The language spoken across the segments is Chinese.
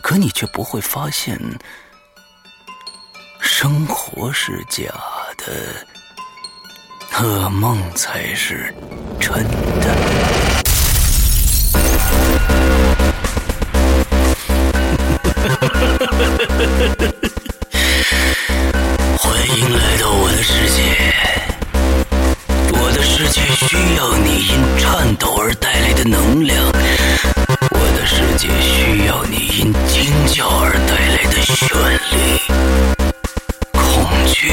可你却不会发现，生活是假的，噩梦才是真的。欢迎来到我的世界，我的世界需要你因颤抖而带来的能量。的世界需要你因惊叫而带来的绚丽，恐惧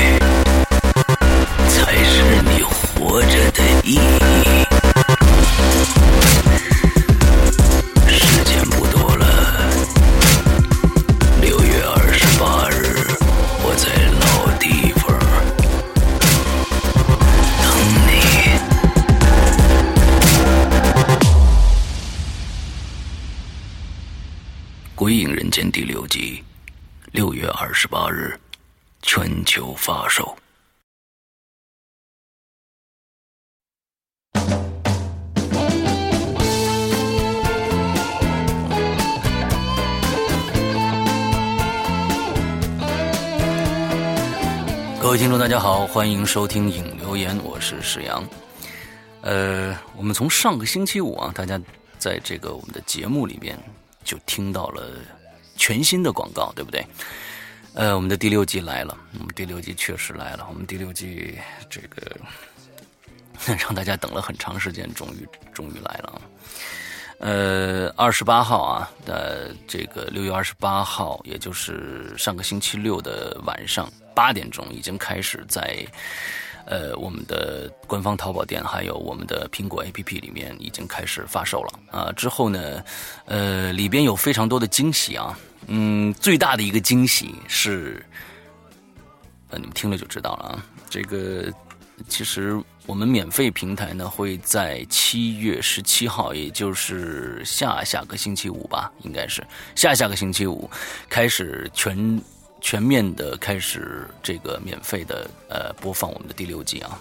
才是你活着的意义。《》第六集，六月二十八日，全球发售。各位听众，大家好，欢迎收听《影留言》，我是史阳。呃，我们从上个星期五啊，大家在这个我们的节目里边。就听到了全新的广告，对不对？呃，我们的第六季来了，我们第六季确实来了。我们第六季这个 让大家等了很长时间，终于终于来了。呃，二十八号啊，呃，这个六月二十八号，也就是上个星期六的晚上八点钟，已经开始在。呃，我们的官方淘宝店还有我们的苹果 APP 里面已经开始发售了啊。之后呢，呃，里边有非常多的惊喜啊。嗯，最大的一个惊喜是，呃，你们听了就知道了啊。这个其实我们免费平台呢会在七月十七号，也就是下下个星期五吧，应该是下下个星期五开始全。全面的开始这个免费的呃播放我们的第六季啊，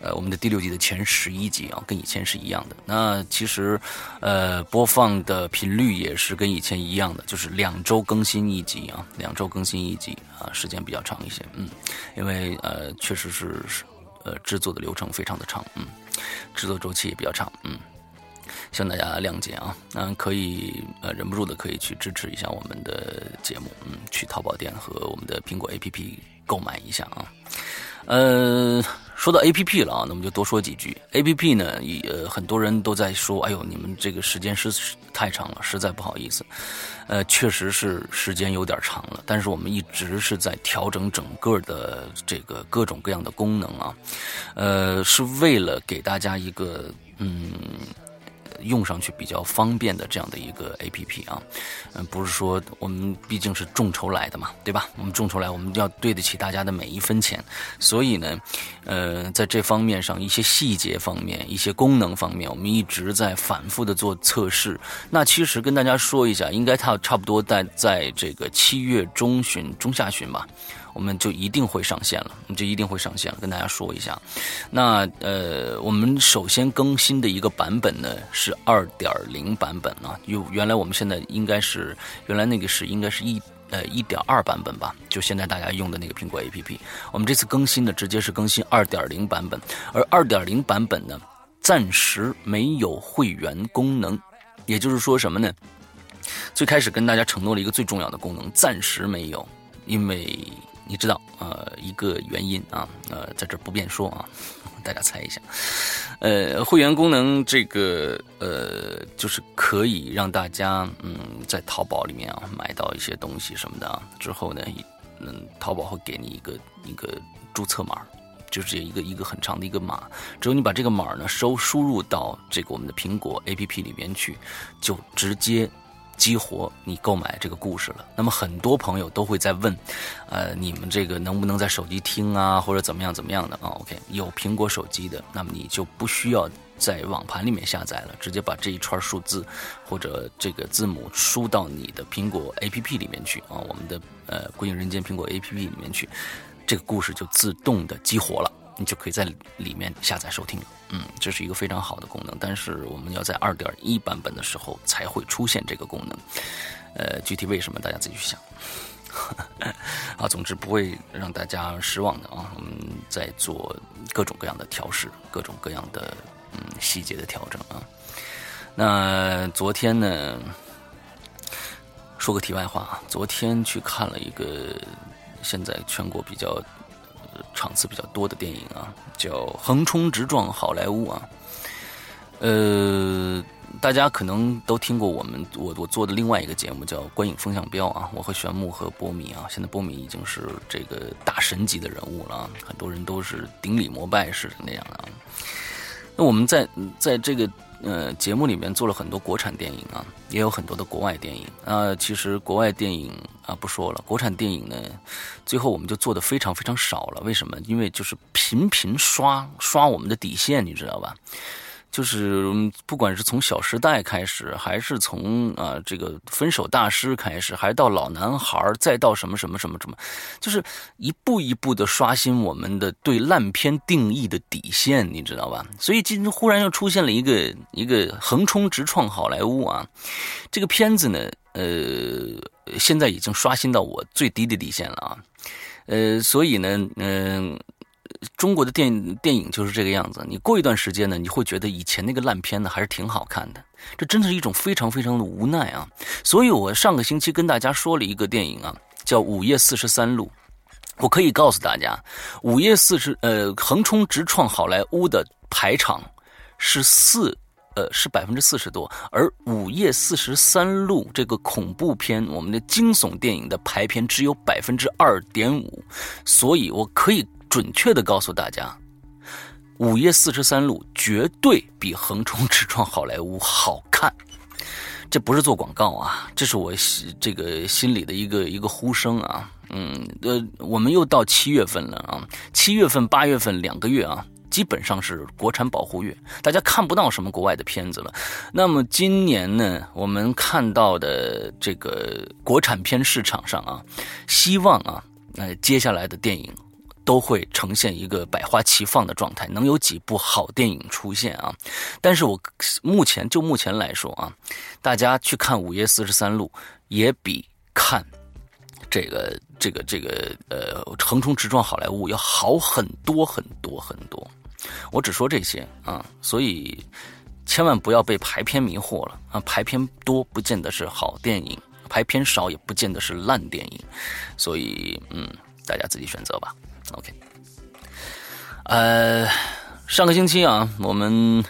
呃我们的第六季的前十一集啊，跟以前是一样的。那其实呃播放的频率也是跟以前一样的，就是两周更新一集啊，两周更新一集啊，时间比较长一些，嗯，因为呃确实是呃制作的流程非常的长，嗯，制作周期也比较长，嗯。希望大家谅解啊，嗯，可以呃忍不住的可以去支持一下我们的节目，嗯，去淘宝店和我们的苹果 APP 购买一下啊。呃，说到 APP 了啊，那我们就多说几句。APP 呢，也很多人都在说，哎呦，你们这个时间是太长了，实在不好意思。呃，确实是时间有点长了，但是我们一直是在调整整个的这个各种各样的功能啊，呃，是为了给大家一个嗯。用上去比较方便的这样的一个 A P P 啊，嗯，不是说我们毕竟是众筹来的嘛，对吧？我们众筹来，我们要对得起大家的每一分钱，所以呢，呃，在这方面上一些细节方面、一些功能方面，我们一直在反复的做测试。那其实跟大家说一下，应该它差不多在在这个七月中旬、中下旬吧。我们就一定会上线了，我们就一定会上线了，跟大家说一下。那呃，我们首先更新的一个版本呢是二点零版本啊，有原来我们现在应该是原来那个是应该是一呃一点二版本吧，就现在大家用的那个苹果 APP。我们这次更新的直接是更新二点零版本，而二点零版本呢暂时没有会员功能，也就是说什么呢？最开始跟大家承诺了一个最重要的功能，暂时没有，因为。你知道，呃，一个原因啊，呃，在这不便说啊，大家猜一下，呃，会员功能这个，呃，就是可以让大家，嗯，在淘宝里面啊买到一些东西什么的啊，之后呢，嗯，淘宝会给你一个一个注册码，就是一个一个很长的一个码，只有你把这个码呢收输入到这个我们的苹果 APP 里面去，就直接激活你购买这个故事了。那么很多朋友都会在问，呃，你们这个能不能在手机听啊，或者怎么样怎么样的啊？OK，有苹果手机的，那么你就不需要在网盘里面下载了，直接把这一串数字或者这个字母输到你的苹果 APP 里面去啊，我们的呃《归隐人间》苹果 APP 里面去，这个故事就自动的激活了。你就可以在里面下载收听了，嗯，这是一个非常好的功能。但是我们要在二点一版本的时候才会出现这个功能，呃，具体为什么大家自己去想。啊，总之不会让大家失望的啊。我们在做各种各样的调试，各种各样的嗯细节的调整啊。那昨天呢，说个题外话啊，昨天去看了一个现在全国比较。场次比较多的电影啊，叫《横冲直撞好莱坞》啊，呃，大家可能都听过我们我我做的另外一个节目叫《观影风向标》啊，我和玄木和波米啊，现在波米已经是这个大神级的人物了啊，很多人都是顶礼膜拜似的那样的啊。那我们在在这个。呃，节目里面做了很多国产电影啊，也有很多的国外电影啊。其实国外电影啊不说了，国产电影呢，最后我们就做的非常非常少了。为什么？因为就是频频刷刷我们的底线，你知道吧？就是不管是从《小时代》开始，还是从啊这个《分手大师》开始，还到《老男孩》，再到什么什么什么什么，就是一步一步的刷新我们的对烂片定义的底线，你知道吧？所以今天忽然又出现了一个一个横冲直撞好莱坞啊，这个片子呢，呃，现在已经刷新到我最低的底线了啊，呃，所以呢，嗯。中国的电电影就是这个样子。你过一段时间呢，你会觉得以前那个烂片呢还是挺好看的。这真的是一种非常非常的无奈啊！所以我上个星期跟大家说了一个电影啊，叫《午夜四十三路》。我可以告诉大家，《午夜四十》呃，横冲直撞好莱坞的排场是四呃是百分之四十多，而《午夜四十三路》这个恐怖片，我们的惊悚电影的排片只有百分之二点五。所以我可以。准确的告诉大家，《午夜四十三路》绝对比《横冲直撞好莱坞》好看。这不是做广告啊，这是我这个心里的一个一个呼声啊。嗯，呃，我们又到七月份了啊，七月份、八月份两个月啊，基本上是国产保护月，大家看不到什么国外的片子了。那么今年呢，我们看到的这个国产片市场上啊，希望啊，呃，接下来的电影。都会呈现一个百花齐放的状态，能有几部好电影出现啊？但是我目前就目前来说啊，大家去看《午夜四十三路》也比看这个这个这个呃横冲直撞好莱坞要好很多很多很多。我只说这些啊，所以千万不要被排片迷惑了啊！排片多不见得是好电影，排片少也不见得是烂电影，所以嗯，大家自己选择吧。OK，呃，上个星期啊，我们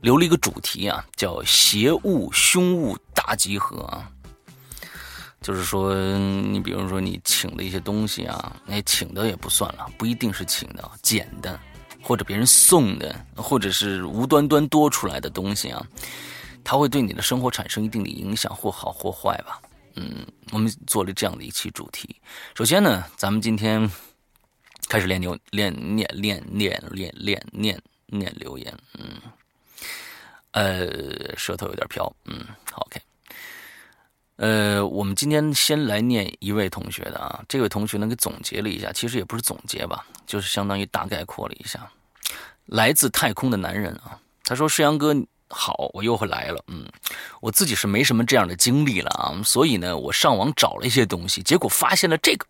留了一个主题啊，叫“邪物凶物大集合”啊，就是说，你比如说你请的一些东西啊，那请的也不算了，不一定是请的，捡的，或者别人送的，或者是无端端多出来的东西啊，它会对你的生活产生一定的影响，或好或坏吧。嗯，我们做了这样的一期主题。首先呢，咱们今天。开始练牛练念练念练练念念留言，嗯，呃，舌头有点飘，嗯，OK，呃，我们今天先来念一位同学的啊，这位同学呢给总结了一下，其实也不是总结吧，就是相当于大概括了一下。来自太空的男人啊，他说：“世阳哥好，我又会来了，嗯，我自己是没什么这样的经历了啊，所以呢，我上网找了一些东西，结果发现了这个。”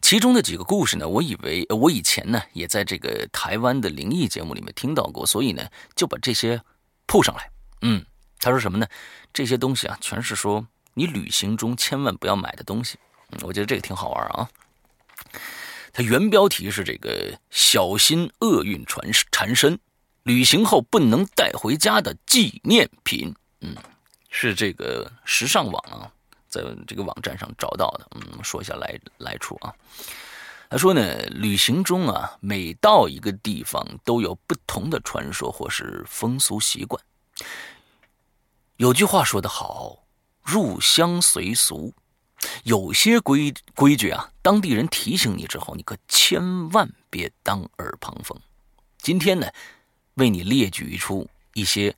其中的几个故事呢，我以为我以前呢也在这个台湾的灵异节目里面听到过，所以呢就把这些铺上来。嗯，他说什么呢？这些东西啊，全是说你旅行中千万不要买的东西。嗯，我觉得这个挺好玩啊。它原标题是这个“小心厄运传缠身，旅行后不能带回家的纪念品”。嗯，是这个时尚网啊。在这个网站上找到的，嗯，说一下来来处啊。他说呢，旅行中啊，每到一个地方都有不同的传说或是风俗习惯。有句话说得好，入乡随俗。有些规规矩啊，当地人提醒你之后，你可千万别当耳旁风。今天呢，为你列举一出一些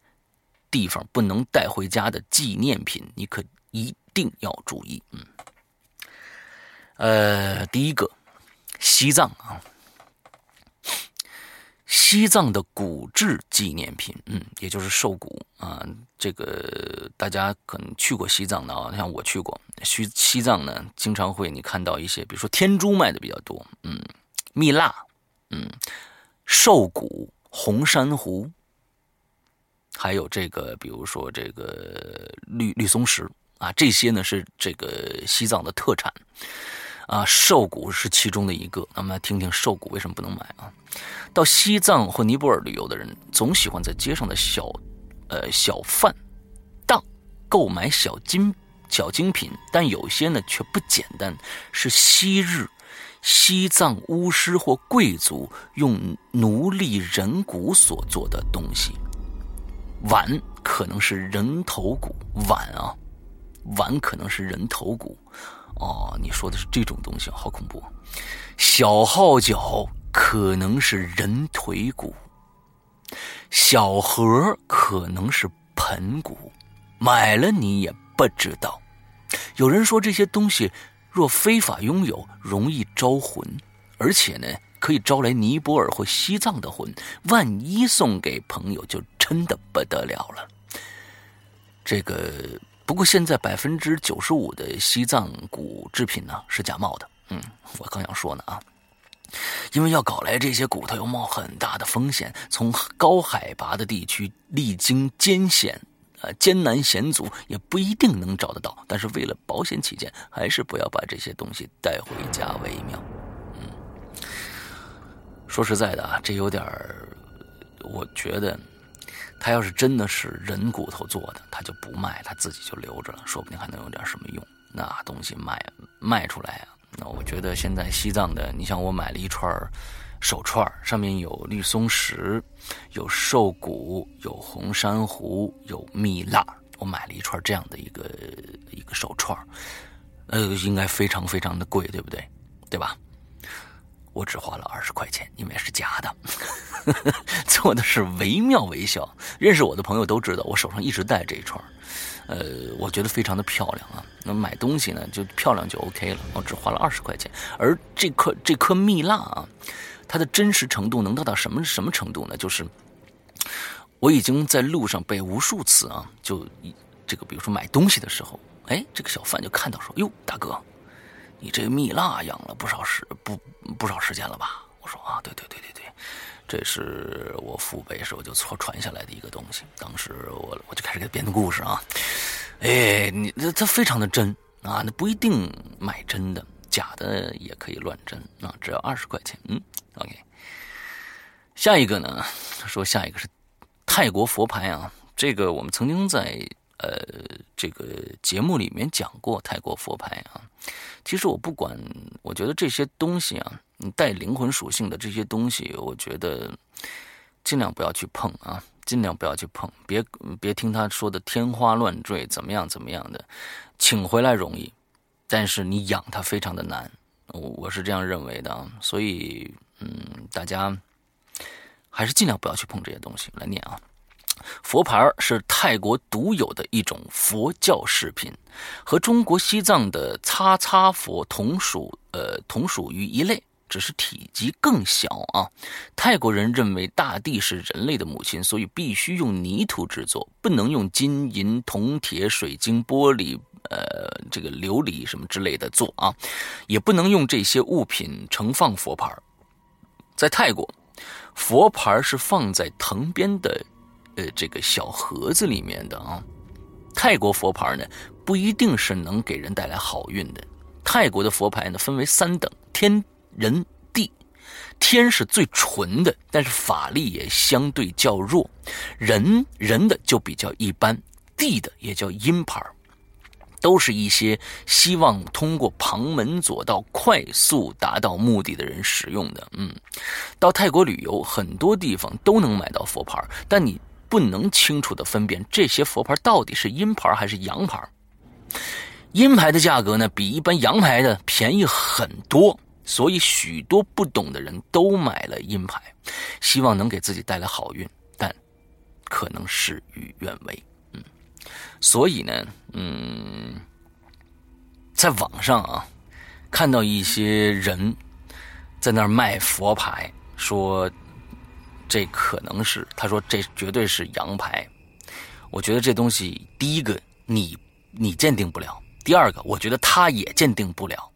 地方不能带回家的纪念品，你可一定要注意。嗯，呃，第一个，西藏啊。西藏的骨质纪念品，嗯，也就是兽骨啊，这个大家可能去过西藏的啊，像我去过西西藏呢，经常会你看到一些，比如说天珠卖的比较多，嗯，蜜蜡，嗯，兽骨、红珊瑚，还有这个，比如说这个绿绿松石啊，这些呢是这个西藏的特产。啊，兽骨是其中的一个。那么，听听兽骨为什么不能买啊？到西藏或尼泊尔旅游的人，总喜欢在街上的小，呃，小贩档购买小精小精品，但有些呢却不简单，是昔日西藏巫师或贵族用奴隶人骨所做的东西。碗可能是人头骨，碗啊，碗可能是人头骨。哦，你说的是这种东西，好恐怖！小号角可能是人腿骨，小盒可能是盆骨，买了你也不知道。有人说这些东西若非法拥有，容易招魂，而且呢，可以招来尼泊尔或西藏的魂。万一送给朋友，就真的不得了了。这个。不过现在百分之九十五的西藏骨制品呢是假冒的，嗯，我刚想说呢啊，因为要搞来这些骨头要冒很大的风险，从高海拔的地区历经艰险，呃艰难险阻也不一定能找得到。但是为了保险起见，还是不要把这些东西带回家为妙。嗯，说实在的啊，这有点儿，我觉得。他要是真的是人骨头做的，他就不卖，他自己就留着了，说不定还能有点什么用。那东西卖卖出来啊，那我觉得现在西藏的，你像我买了一串手串，上面有绿松石，有兽骨，有红珊瑚，有蜜蜡，我买了一串这样的一个一个手串，呃，应该非常非常的贵，对不对？对吧？我只花了二十块钱，因为是假的，做的是惟妙惟肖。认识我的朋友都知道，我手上一直戴这一串呃，我觉得非常的漂亮啊。那买东西呢，就漂亮就 OK 了。我只花了二十块钱，而这颗这颗蜜蜡啊，它的真实程度能达到什么什么程度呢？就是我已经在路上被无数次啊，就这个比如说买东西的时候，哎，这个小贩就看到说，哟，大哥。你这蜜蜡养了不少时不不少时间了吧？我说啊，对对对对对，这是我父辈时候就错传下来的一个东西。当时我我就开始给他编的故事啊，哎，你这它非常的真啊，那不一定买真的，假的也可以乱真啊，只要二十块钱。嗯，OK。下一个呢，说下一个是泰国佛牌啊，这个我们曾经在呃这个节目里面讲过泰国佛牌啊。其实我不管，我觉得这些东西啊，你带灵魂属性的这些东西，我觉得尽量不要去碰啊，尽量不要去碰，别别听他说的天花乱坠，怎么样怎么样的，请回来容易，但是你养它非常的难，我我是这样认为的啊，所以嗯，大家还是尽量不要去碰这些东西来念啊。佛牌是泰国独有的一种佛教饰品，和中国西藏的擦擦佛同属，呃，同属于一类，只是体积更小啊。泰国人认为大地是人类的母亲，所以必须用泥土制作，不能用金银铜铁水晶玻璃，呃，这个琉璃什么之类的做啊，也不能用这些物品盛放佛牌。在泰国，佛牌是放在藤边的。呃，这个小盒子里面的啊，泰国佛牌呢，不一定是能给人带来好运的。泰国的佛牌呢，分为三等：天、人、地。天是最纯的，但是法力也相对较弱；人人的就比较一般，地的也叫阴牌，都是一些希望通过旁门左道快速达到目的的人使用的。嗯，到泰国旅游，很多地方都能买到佛牌，但你。不能清楚的分辨这些佛牌到底是阴牌还是阳牌，阴牌的价格呢，比一般阳牌的便宜很多，所以许多不懂的人都买了阴牌，希望能给自己带来好运，但可能事与愿违。嗯，所以呢，嗯，在网上啊，看到一些人在那儿卖佛牌，说这可能是，他说这绝对是羊牌。我觉得这东西，第一个你你鉴定不了。第二个，我觉得他也鉴定不了，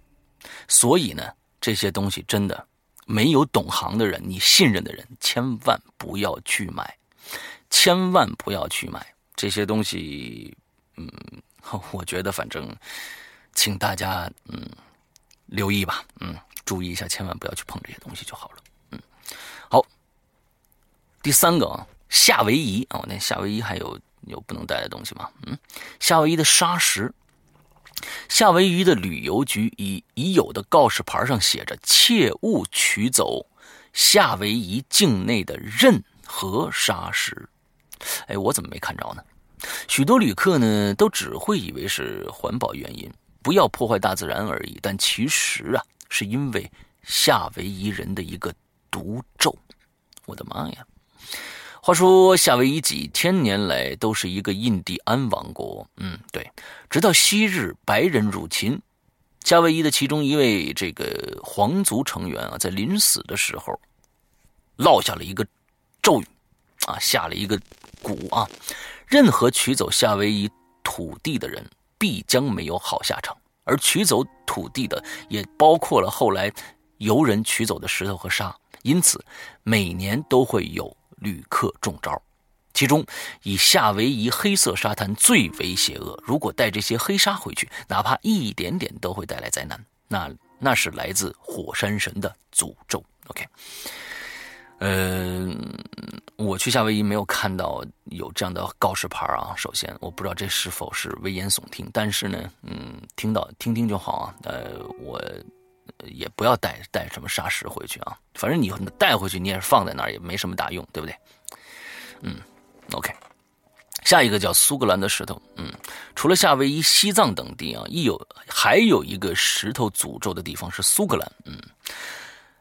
所以呢，这些东西真的没有懂行的人，你信任的人，千万不要去买，千万不要去买这些东西。嗯，我觉得反正，请大家嗯留意吧，嗯，注意一下，千万不要去碰这些东西就好了。第三个啊，夏威夷啊，那夏威夷还有有不能带的东西吗？嗯，夏威夷的砂石。夏威夷的旅游局已已有的告示牌上写着：“切勿取走夏威夷境内的任何砂石。”哎，我怎么没看着呢？许多旅客呢都只会以为是环保原因，不要破坏大自然而已。但其实啊，是因为夏威夷人的一个毒咒。我的妈呀！话说，夏威夷几千年来都是一个印第安王国。嗯，对，直到昔日白人入侵，夏威夷的其中一位这个皇族成员啊，在临死的时候，落下了一个咒语，啊，下了一个蛊啊，任何取走夏威夷土地的人，必将没有好下场。而取走土地的，也包括了后来游人取走的石头和沙。因此，每年都会有。旅客中招，其中以夏威夷黑色沙滩最为邪恶。如果带这些黑沙回去，哪怕一点点都会带来灾难。那那是来自火山神的诅咒。OK，嗯，我去夏威夷没有看到有这样的告示牌啊。首先，我不知道这是否是危言耸听，但是呢，嗯，听到听听就好啊。呃，我。也不要带带什么砂石回去啊，反正你带回去，你也是放在那儿，也没什么大用，对不对？嗯，OK。下一个叫苏格兰的石头，嗯，除了夏威夷、西藏等地啊，亦有还有一个石头诅咒的地方是苏格兰，嗯，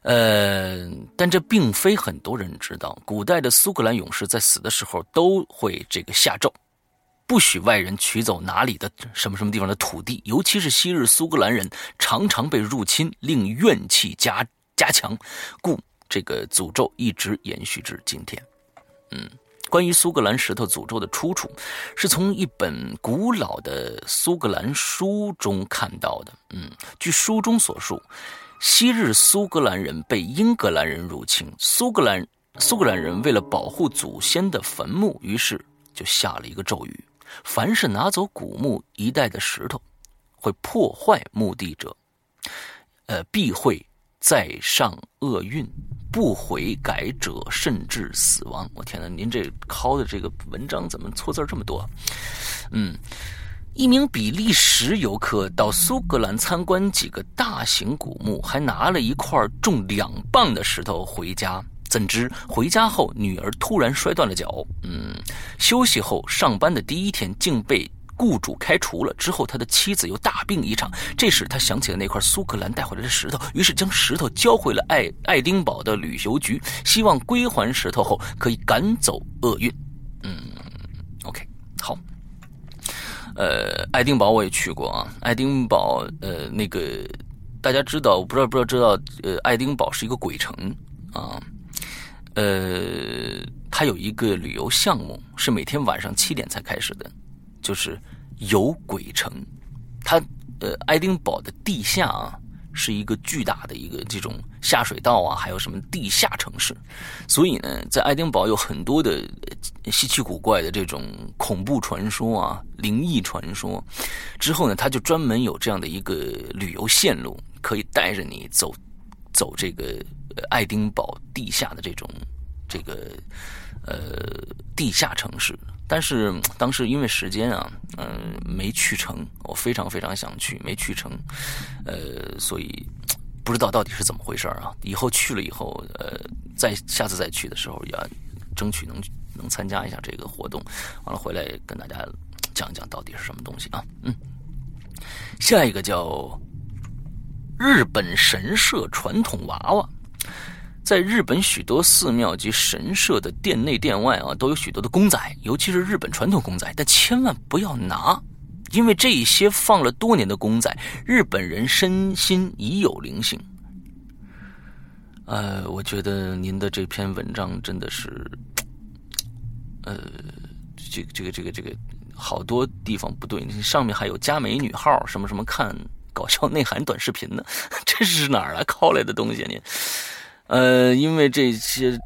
呃，但这并非很多人知道，古代的苏格兰勇士在死的时候都会这个下咒。不许外人取走哪里的什么什么地方的土地，尤其是昔日苏格兰人常常被入侵，令怨气加加强，故这个诅咒一直延续至今天。嗯，关于苏格兰石头诅咒的出处，是从一本古老的苏格兰书中看到的。嗯，据书中所述，昔日苏格兰人被英格兰人入侵，苏格兰苏格兰人为了保护祖先的坟墓，于是就下了一个咒语。凡是拿走古墓一带的石头，会破坏墓地者，呃，必会再上厄运；不悔改者，甚至死亡。我天哪，您这抄的这个文章怎么错字这么多？嗯，一名比利时游客到苏格兰参观几个大型古墓，还拿了一块重两磅的石头回家。怎知回家后，女儿突然摔断了脚。嗯，休息后上班的第一天，竟被雇主开除了。之后，他的妻子又大病一场。这时，他想起了那块苏格兰带回来的石头，于是将石头交回了爱爱丁堡的旅游局，希望归还石头后可以赶走厄运。嗯，OK，好。呃，爱丁堡我也去过啊。爱丁堡，呃，那个大家知道，我不知道不知道知道，呃，爱丁堡是一个鬼城啊。呃它有一个旅游项目，是每天晚上七点才开始的，就是游鬼城。它呃，爱丁堡的地下啊，是一个巨大的一个这种下水道啊，还有什么地下城市。所以呢，在爱丁堡有很多的稀奇古怪的这种恐怖传说啊、灵异传说。之后呢，他就专门有这样的一个旅游线路，可以带着你走走这个。爱丁堡地下的这种这个呃地下城市，但是当时因为时间啊，嗯，没去成。我非常非常想去，没去成，呃，所以不知道到底是怎么回事啊。以后去了以后，呃，再下次再去的时候，要争取能能参加一下这个活动，完了回来跟大家讲一讲到底是什么东西啊。嗯，下一个叫日本神社传统娃娃。在日本许多寺庙及神社的殿内殿外啊，都有许多的公仔，尤其是日本传统公仔，但千万不要拿，因为这些放了多年的公仔，日本人身心已有灵性。呃，我觉得您的这篇文章真的是，呃，这个这个这个这个好多地方不对，上面还有加美女号什么什么看搞笑内涵短视频呢，这是哪儿来拷来的东西您？呃，因为这些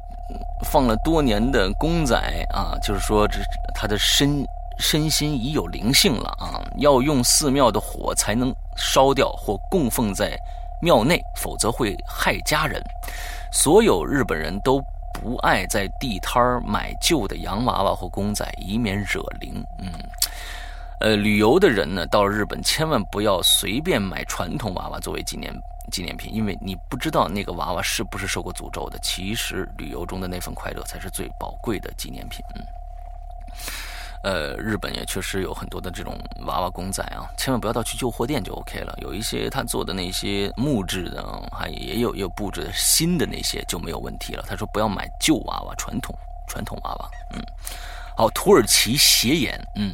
放了多年的公仔啊，就是说这他的身身心已有灵性了啊，要用寺庙的火才能烧掉或供奉在庙内，否则会害家人。所有日本人都不爱在地摊买旧的洋娃娃或公仔，以免惹灵。嗯，呃，旅游的人呢，到日本千万不要随便买传统娃娃作为纪念。纪念品，因为你不知道那个娃娃是不是受过诅咒的。其实旅游中的那份快乐才是最宝贵的纪念品。嗯，呃，日本也确实有很多的这种娃娃公仔啊，千万不要到去旧货店就 OK 了。有一些他做的那些木质的，还也有有布置的新的那些就没有问题了。他说不要买旧娃娃，传统传统娃娃。嗯，好，土耳其斜眼，嗯。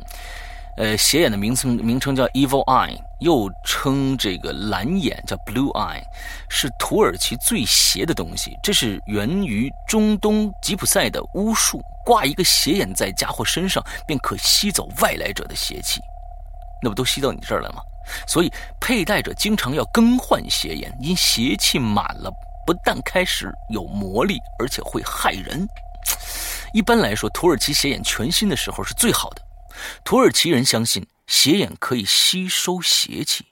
呃，斜眼的名称名称叫 Evil Eye，又称这个蓝眼叫 Blue Eye，是土耳其最邪的东西。这是源于中东吉普赛的巫术，挂一个斜眼在家伙身上，便可吸走外来者的邪气。那不都吸到你这儿了吗？所以佩戴者经常要更换斜眼，因邪气满了，不但开始有魔力，而且会害人。一般来说，土耳其斜眼全新的时候是最好的。土耳其人相信邪眼可以吸收邪气，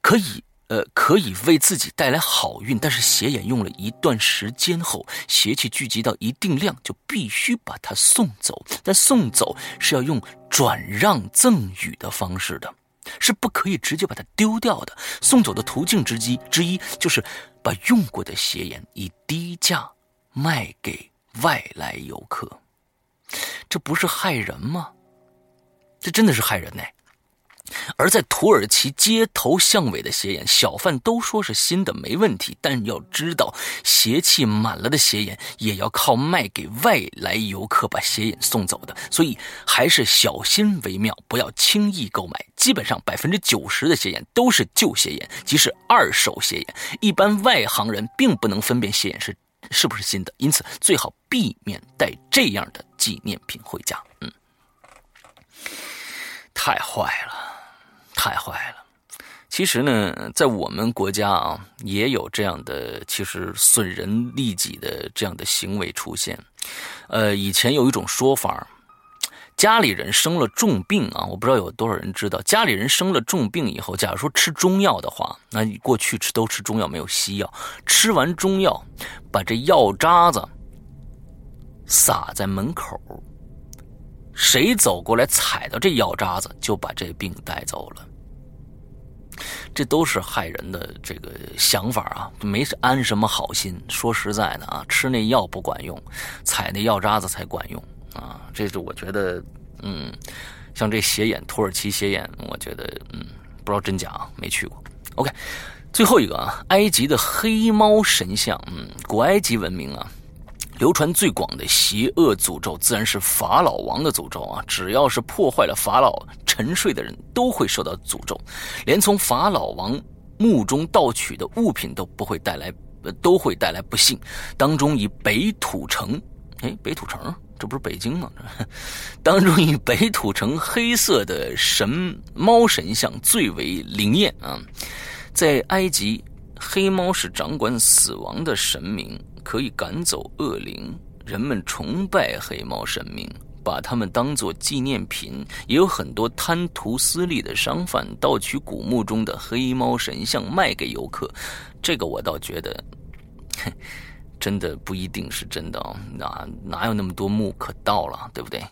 可以呃可以为自己带来好运。但是邪眼用了一段时间后，邪气聚集到一定量，就必须把它送走。但送走是要用转让赠与的方式的，是不可以直接把它丢掉的。送走的途径之一之一就是把用过的邪眼以低价卖给外来游客，这不是害人吗？这真的是害人呢！而在土耳其街头巷尾的斜眼，小贩都说是新的，没问题。但要知道，邪气满了的斜眼也要靠卖给外来游客把斜眼送走的，所以还是小心为妙，不要轻易购买。基本上百分之九十的斜眼都是旧斜眼，即是二手斜眼。一般外行人并不能分辨斜眼是是不是新的，因此最好避免带这样的纪念品回家。嗯。太坏了，太坏了！其实呢，在我们国家啊，也有这样的其实损人利己的这样的行为出现。呃，以前有一种说法，家里人生了重病啊，我不知道有多少人知道，家里人生了重病以后，假如说吃中药的话，那你过去吃都吃中药，没有西药，吃完中药，把这药渣子撒在门口。谁走过来踩到这药渣子，就把这病带走了。这都是害人的这个想法啊，没安什么好心。说实在的啊，吃那药不管用，踩那药渣子才管用啊。这是我觉得，嗯，像这斜眼土耳其斜眼，我觉得，嗯，不知道真假啊，没去过。OK，最后一个啊，埃及的黑猫神像，嗯，古埃及文明啊。流传最广的邪恶诅咒，自然是法老王的诅咒啊！只要是破坏了法老沉睡的人，都会受到诅咒。连从法老王墓中盗取的物品都不会带来，都会带来不幸。当中以北土城，哎，北土城，这不是北京吗？当中以北土城黑色的神猫神像最为灵验啊！在埃及，黑猫是掌管死亡的神明。可以赶走恶灵，人们崇拜黑猫神明，把它们当做纪念品。也有很多贪图私利的商贩盗取古墓中的黑猫神像卖给游客。这个我倒觉得，真的不一定是真的！哪哪有那么多墓可盗了，对不对？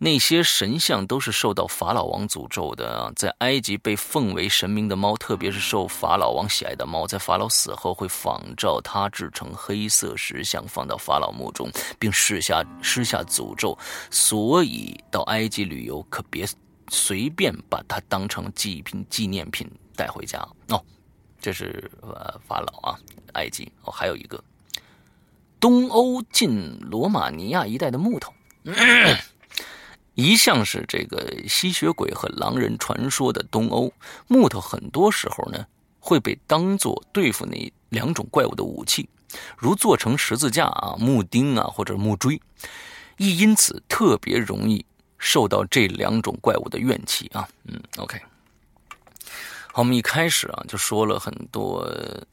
那些神像都是受到法老王诅咒的，在埃及被奉为神明的猫，特别是受法老王喜爱的猫，在法老死后会仿照他制成黑色石像，放到法老墓中，并施下施下诅咒。所以到埃及旅游可别随便把它当成祭品纪念品带回家哦。这是呃法老啊，埃及哦，还有一个东欧近罗马尼亚一带的木头，一向是这个吸血鬼和狼人传说的东欧木头，很多时候呢会被当做对付那两种怪物的武器，如做成十字架啊、木钉啊或者木锥，亦因此特别容易受到这两种怪物的怨气啊。嗯，OK。好，我们一开始啊就说了很多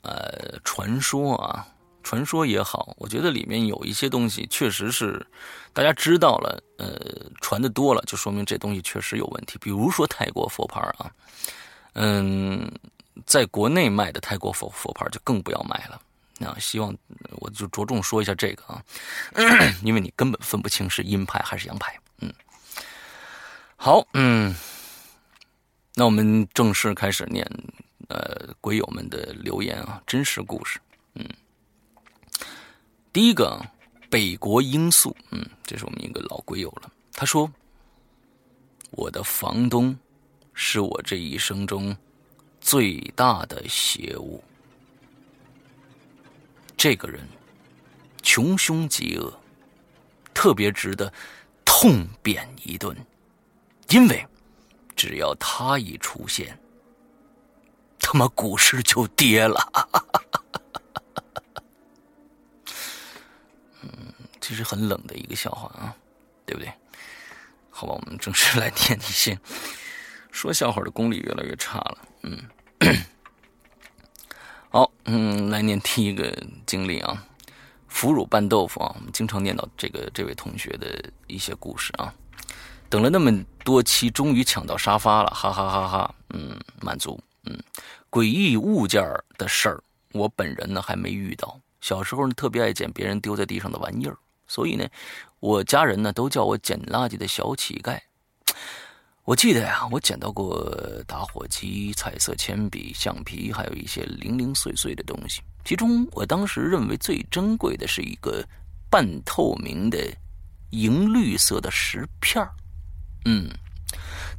呃传说啊，传说也好，我觉得里面有一些东西确实是大家知道了，呃，传的多了，就说明这东西确实有问题。比如说泰国佛牌啊，嗯，在国内卖的泰国佛佛牌就更不要买了。啊，希望我就着重说一下这个啊，因为你根本分不清是阴牌还是阳牌。嗯，好，嗯。那我们正式开始念，呃，鬼友们的留言啊，真实故事。第一个，北国罂粟，嗯，这是我们一个老鬼友了。他说：“我的房东是我这一生中最大的邪物。这个人穷凶极恶，特别值得痛扁一顿，因为。”只要他一出现，他妈股市就跌了。其实很冷的一个笑话啊，对不对？好吧，我们正式来念一些。说笑话的功力越来越差了。嗯，好，嗯，来念第一个经历啊，腐乳拌豆腐啊，我们经常念到这个这位同学的一些故事啊。等了那么多期，终于抢到沙发了，哈哈哈哈！嗯，满足。嗯，诡异物件的事儿，我本人呢还没遇到。小时候呢，特别爱捡别人丢在地上的玩意儿，所以呢，我家人呢都叫我捡垃圾的小乞丐。我记得呀，我捡到过打火机、彩色铅笔、橡皮，还有一些零零碎碎的东西。其中，我当时认为最珍贵的是一个半透明的银绿色的石片儿。嗯，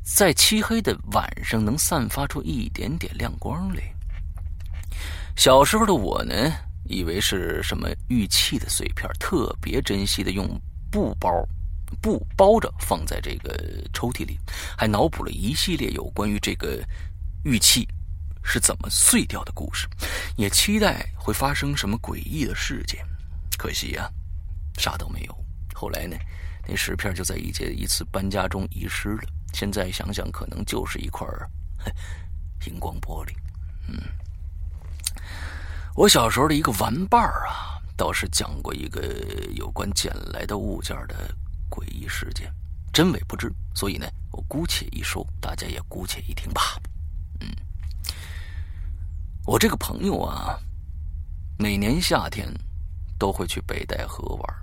在漆黑的晚上能散发出一点点亮光来。小时候的我呢，以为是什么玉器的碎片，特别珍惜的用布包布包着放在这个抽屉里，还脑补了一系列有关于这个玉器是怎么碎掉的故事，也期待会发生什么诡异的事件。可惜呀，啥都没有。后来呢？那石片就在一节一次搬家中遗失了。现在想想，可能就是一块荧光玻璃。嗯，我小时候的一个玩伴儿啊，倒是讲过一个有关捡来的物件的诡异事件，真伪不知，所以呢，我姑且一说，大家也姑且一听吧。嗯，我这个朋友啊，每年夏天都会去北戴河玩。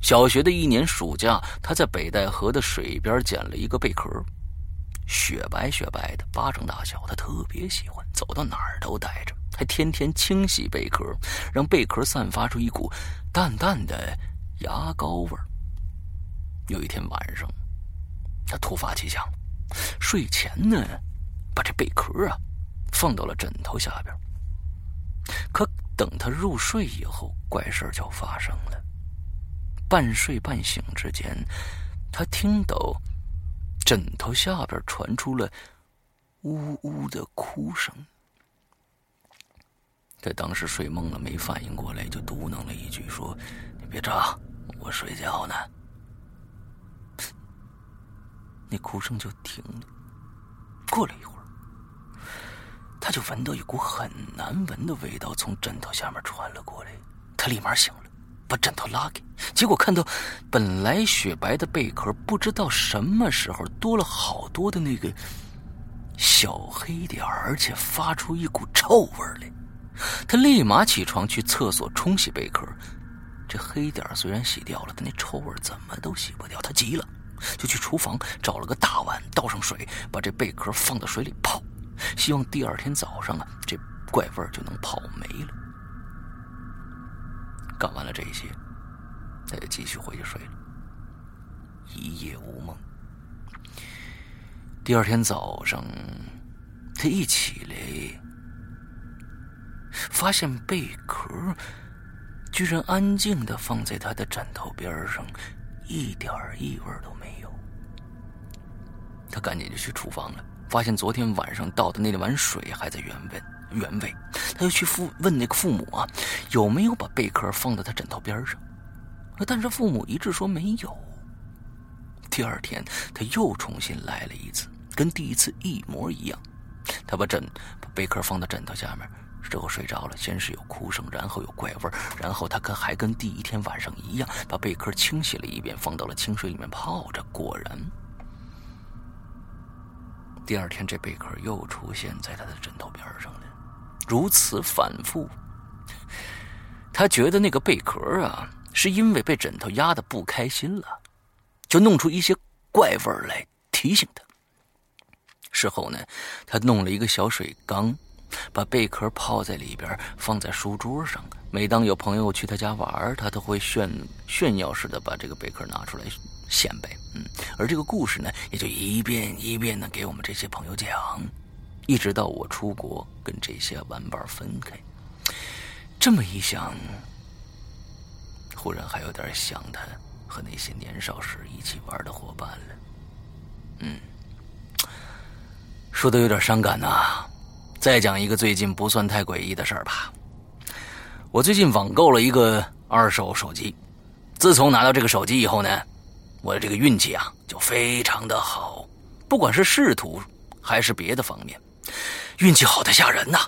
小学的一年暑假，他在北戴河的水边捡了一个贝壳，雪白雪白的，巴掌大小，他特别喜欢，走到哪儿都带着，还天天清洗贝壳，让贝壳散发出一股淡淡的牙膏味儿。有一天晚上，他突发奇想，睡前呢，把这贝壳啊放到了枕头下边。可等他入睡以后，怪事就发生了。半睡半醒之间，他听到枕头下边传出了呜呜的哭声。他当时睡懵了，没反应过来，就嘟囔了一句：“说你别吵，我睡觉呢。”那哭声就停了。过了一会儿，他就闻到一股很难闻的味道从枕头下面传了过来，他立马醒了。把枕头拉开，结果看到本来雪白的贝壳，不知道什么时候多了好多的那个小黑点而且发出一股臭味来。他立马起床去厕所冲洗贝壳，这黑点虽然洗掉了，但那臭味怎么都洗不掉。他急了，就去厨房找了个大碗，倒上水，把这贝壳放到水里泡，希望第二天早上啊，这怪味就能泡没了。干完了这些，他就继续回去睡了，一夜无梦。第二天早上，他一起来，发现贝壳居然安静的放在他的枕头边上，一点异味都没有。他赶紧就去厨房了，发现昨天晚上倒的那碗水还在原位原位，他就去父问那个父母啊，有没有把贝壳放在他枕头边上？但是父母一致说没有。第二天他又重新来了一次，跟第一次一模一样。他把枕把贝壳放到枕头下面之后睡着了，先是有哭声，然后有怪味然后他跟还跟第一天晚上一样，把贝壳清洗了一遍，放到了清水里面泡着。果然，第二天这贝壳又出现在他的枕头边上了，如此反复。他觉得那个贝壳啊。是因为被枕头压的不开心了，就弄出一些怪味来提醒他。事后呢，他弄了一个小水缸，把贝壳泡在里边，放在书桌上。每当有朋友去他家玩，他都会炫炫耀似的把这个贝壳拿出来显摆。嗯，而这个故事呢，也就一遍一遍的给我们这些朋友讲，一直到我出国跟这些玩伴分开。这么一想。忽然还有点想他和那些年少时一起玩的伙伴了。嗯，说的有点伤感呐。再讲一个最近不算太诡异的事儿吧。我最近网购了一个二手手机，自从拿到这个手机以后呢，我的这个运气啊就非常的好，不管是仕途还是别的方面，运气好的吓人呐。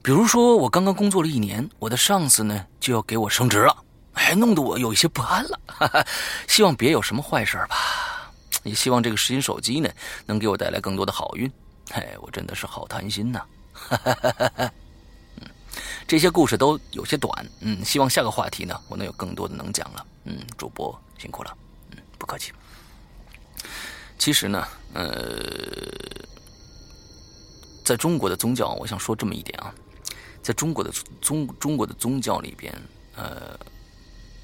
比如说，我刚刚工作了一年，我的上司呢就要给我升职了。哎，弄得我有一些不安了。哈哈，希望别有什么坏事吧。也希望这个新手机呢，能给我带来更多的好运。嘿，我真的是好贪心呐。哈哈哈哈哈。嗯，这些故事都有些短。嗯，希望下个话题呢，我能有更多的能讲了。嗯，主播辛苦了。嗯，不客气。其实呢，呃，在中国的宗教，我想说这么一点啊，在中国的宗中国的宗教里边，呃。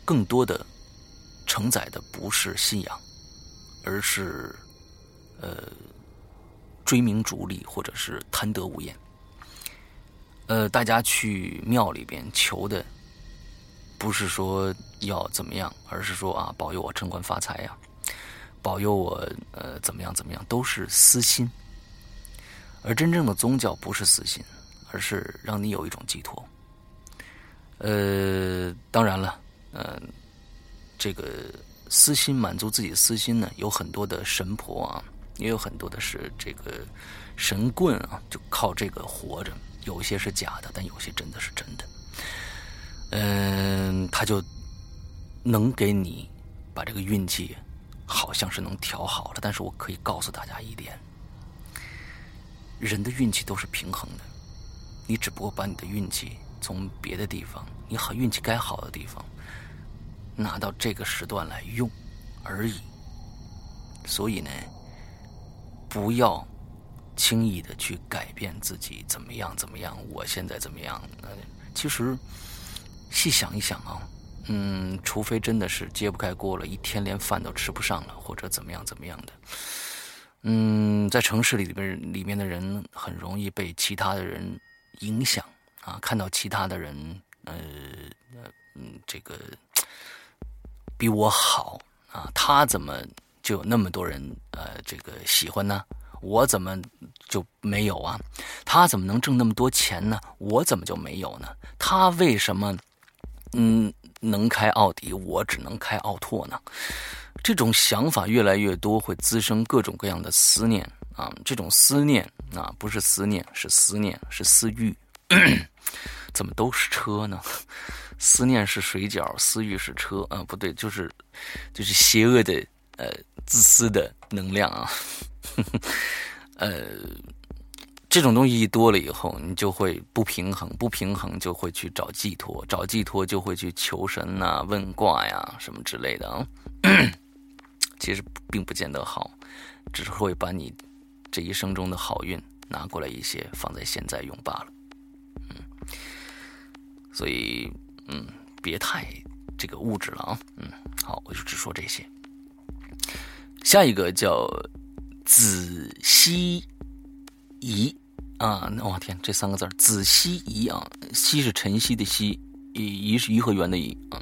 更多的承载的不是信仰，而是呃追名逐利或者是贪得无厌。呃，大家去庙里边求的不是说要怎么样，而是说啊保佑我升官发财呀，保佑我呃怎么样怎么样，都是私心。而真正的宗教不是私心，而是让你有一种寄托。呃，当然了。嗯，这个私心满足自己私心呢，有很多的神婆啊，也有很多的是这个神棍啊，就靠这个活着。有些是假的，但有些真的是真的。嗯，他就能给你把这个运气好像是能调好了，但是我可以告诉大家一点：人的运气都是平衡的，你只不过把你的运气从别的地方，你好运气该好的地方。拿到这个时段来用而已，所以呢，不要轻易的去改变自己怎么样怎么样。我现在怎么样？其实细想一想啊，嗯，除非真的是揭不开锅了，一天连饭都吃不上了，或者怎么样怎么样的，嗯，在城市里边里面的人很容易被其他的人影响啊，看到其他的人，呃，嗯，这个。比我好啊，他怎么就有那么多人呃这个喜欢呢？我怎么就没有啊？他怎么能挣那么多钱呢？我怎么就没有呢？他为什么嗯能开奥迪，我只能开奥拓呢？这种想法越来越多，会滋生各种各样的思念啊！这种思念啊，不是思念，是思念，是私欲。怎么都是车呢？思念是水饺，私欲是车啊，不对，就是就是邪恶的呃自私的能量啊，呃，这种东西多了以后，你就会不平衡，不平衡就会去找寄托，找寄托就会去求神呐、问卦呀什么之类的啊。其实并不见得好，只是会把你这一生中的好运拿过来一些放在现在用罢了。嗯，所以。嗯，别太这个物质了啊。嗯，好，我就只说这些。下一个叫子希怡啊，我天，这三个字子希怡啊，希是晨曦的曦，怡是颐和园的怡啊。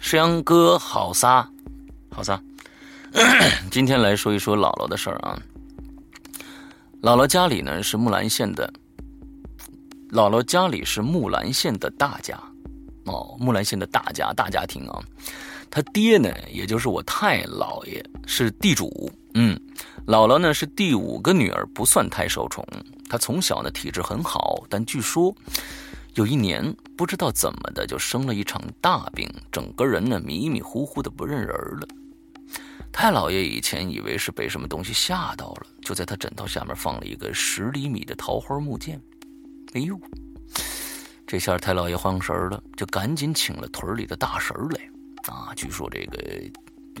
石阳哥好撒，好撒。今天来说一说姥姥的事儿啊。姥姥家里呢是木兰县的，姥姥家里是木兰县的大家，哦，木兰县的大家大家庭啊。他爹呢，也就是我太姥爷是地主，嗯，姥姥呢是第五个女儿，不算太受宠。她从小呢体质很好，但据说有一年不知道怎么的就生了一场大病，整个人呢迷迷糊糊的不认人了。太姥爷以前以为是被什么东西吓到了，就在他枕头下面放了一个十厘米的桃花木剑。哎呦，这下太姥爷慌神了，就赶紧请了屯里的大神来。啊，据说这个，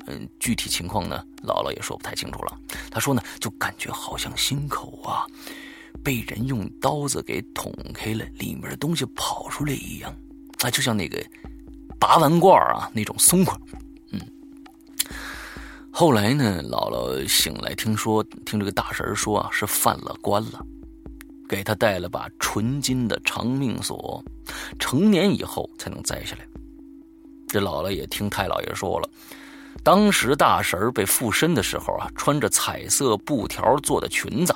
嗯，具体情况呢，姥姥也说不太清楚了。他说呢，就感觉好像心口啊，被人用刀子给捅开了，里面的东西跑出来一样，啊，就像那个拔完罐啊那种松快。嗯后来呢，姥姥醒来，听说听这个大神说啊，是犯了官了，给他带了把纯金的长命锁，成年以后才能摘下来。这姥姥也听太老爷说了，当时大神被附身的时候啊，穿着彩色布条做的裙子，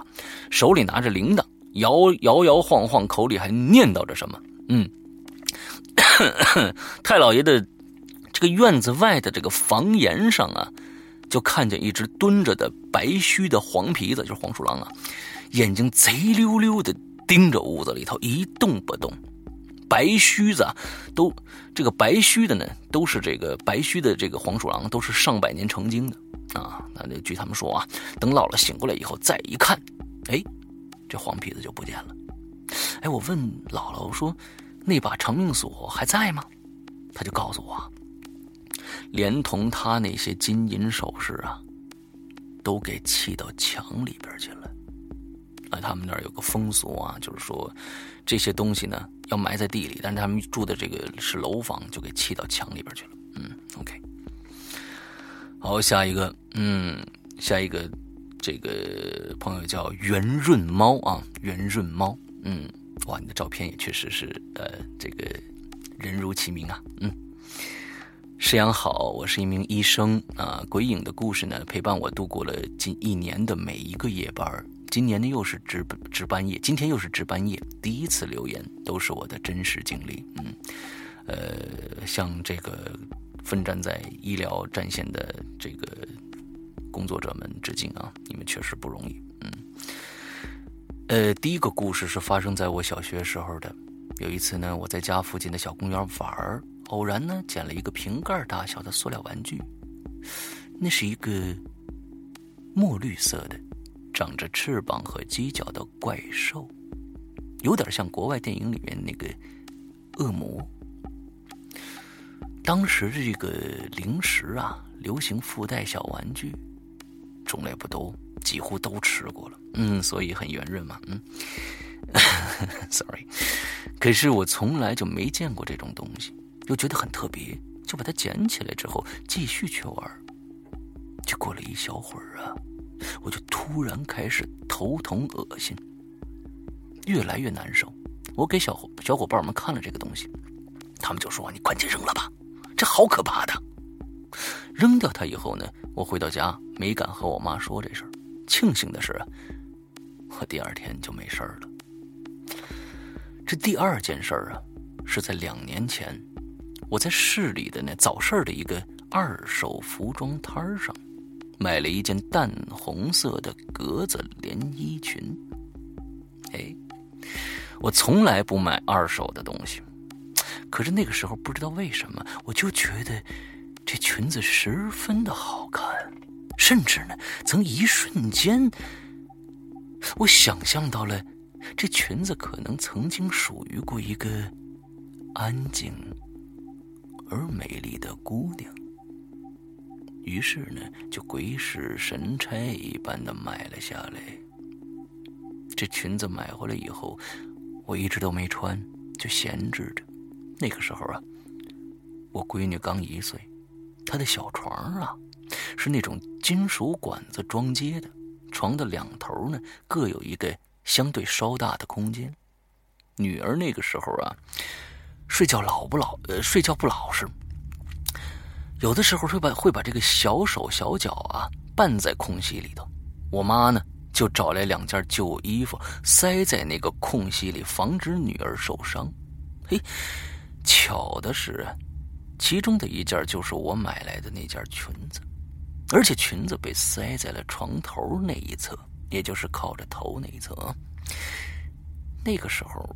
手里拿着铃铛，摇摇摇晃晃，口里还念叨着什么。嗯，太老爷的这个院子外的这个房檐上啊。就看见一只蹲着的白须的黄皮子，就是黄鼠狼啊，眼睛贼溜溜的盯着屋子里头一动不动。白须子都这个白须的呢，都是这个白须的这个黄鼠狼，都是上百年成精的啊。那据他们说啊，等老了醒过来以后再一看，哎，这黄皮子就不见了。哎，我问姥姥说，那把长命锁还在吗？他就告诉我。连同他那些金银首饰啊，都给砌到墙里边去了。啊，他们那儿有个风俗啊，就是说这些东西呢要埋在地里，但是他们住的这个是楼房，就给砌到墙里边去了。嗯，OK。好，下一个，嗯，下一个，这个朋友叫圆润猫啊，圆润猫，嗯，哇，你的照片也确实是，呃，这个人如其名啊，嗯。师阳好，我是一名医生啊。鬼影的故事呢，陪伴我度过了近一年的每一个夜班。今年呢，又是值值班夜，今天又是值班夜。第一次留言都是我的真实经历。嗯，呃，向这个奋战在医疗战线的这个工作者们致敬啊！你们确实不容易。嗯，呃，第一个故事是发生在我小学时候的。有一次呢，我在家附近的小公园玩儿。偶然呢，捡了一个瓶盖大小的塑料玩具，那是一个墨绿色的、长着翅膀和犄角的怪兽，有点像国外电影里面那个恶魔。当时这个零食啊，流行附带小玩具，种类不多，几乎都吃过了。嗯，所以很圆润嘛。嗯，sorry，可是我从来就没见过这种东西。又觉得很特别，就把它捡起来之后继续去玩。就过了一小会儿啊，我就突然开始头疼、恶心，越来越难受。我给小伙小伙伴们看了这个东西，他们就说：“你赶紧扔了吧，这好可怕的。”扔掉它以后呢，我回到家没敢和我妈说这事儿。庆幸的是啊，我第二天就没事了。这第二件事啊，是在两年前。我在市里的那早市的一个二手服装摊上，买了一件淡红色的格子连衣裙。哎，我从来不买二手的东西，可是那个时候不知道为什么，我就觉得这裙子十分的好看，甚至呢，曾一瞬间，我想象到了这裙子可能曾经属于过一个安静。而美丽的姑娘，于是呢，就鬼使神差一般的买了下来。这裙子买回来以后，我一直都没穿，就闲置着。那个时候啊，我闺女刚一岁，她的小床啊，是那种金属管子装接的，床的两头呢各有一个相对稍大的空间。女儿那个时候啊，睡觉老不老呃，睡觉不老实，有的时候会把会把这个小手小脚啊绊在空隙里头。我妈呢就找来两件旧衣服塞在那个空隙里，防止女儿受伤。嘿，巧的是，其中的一件就是我买来的那件裙子，而且裙子被塞在了床头那一侧，也就是靠着头那一侧。那个时候，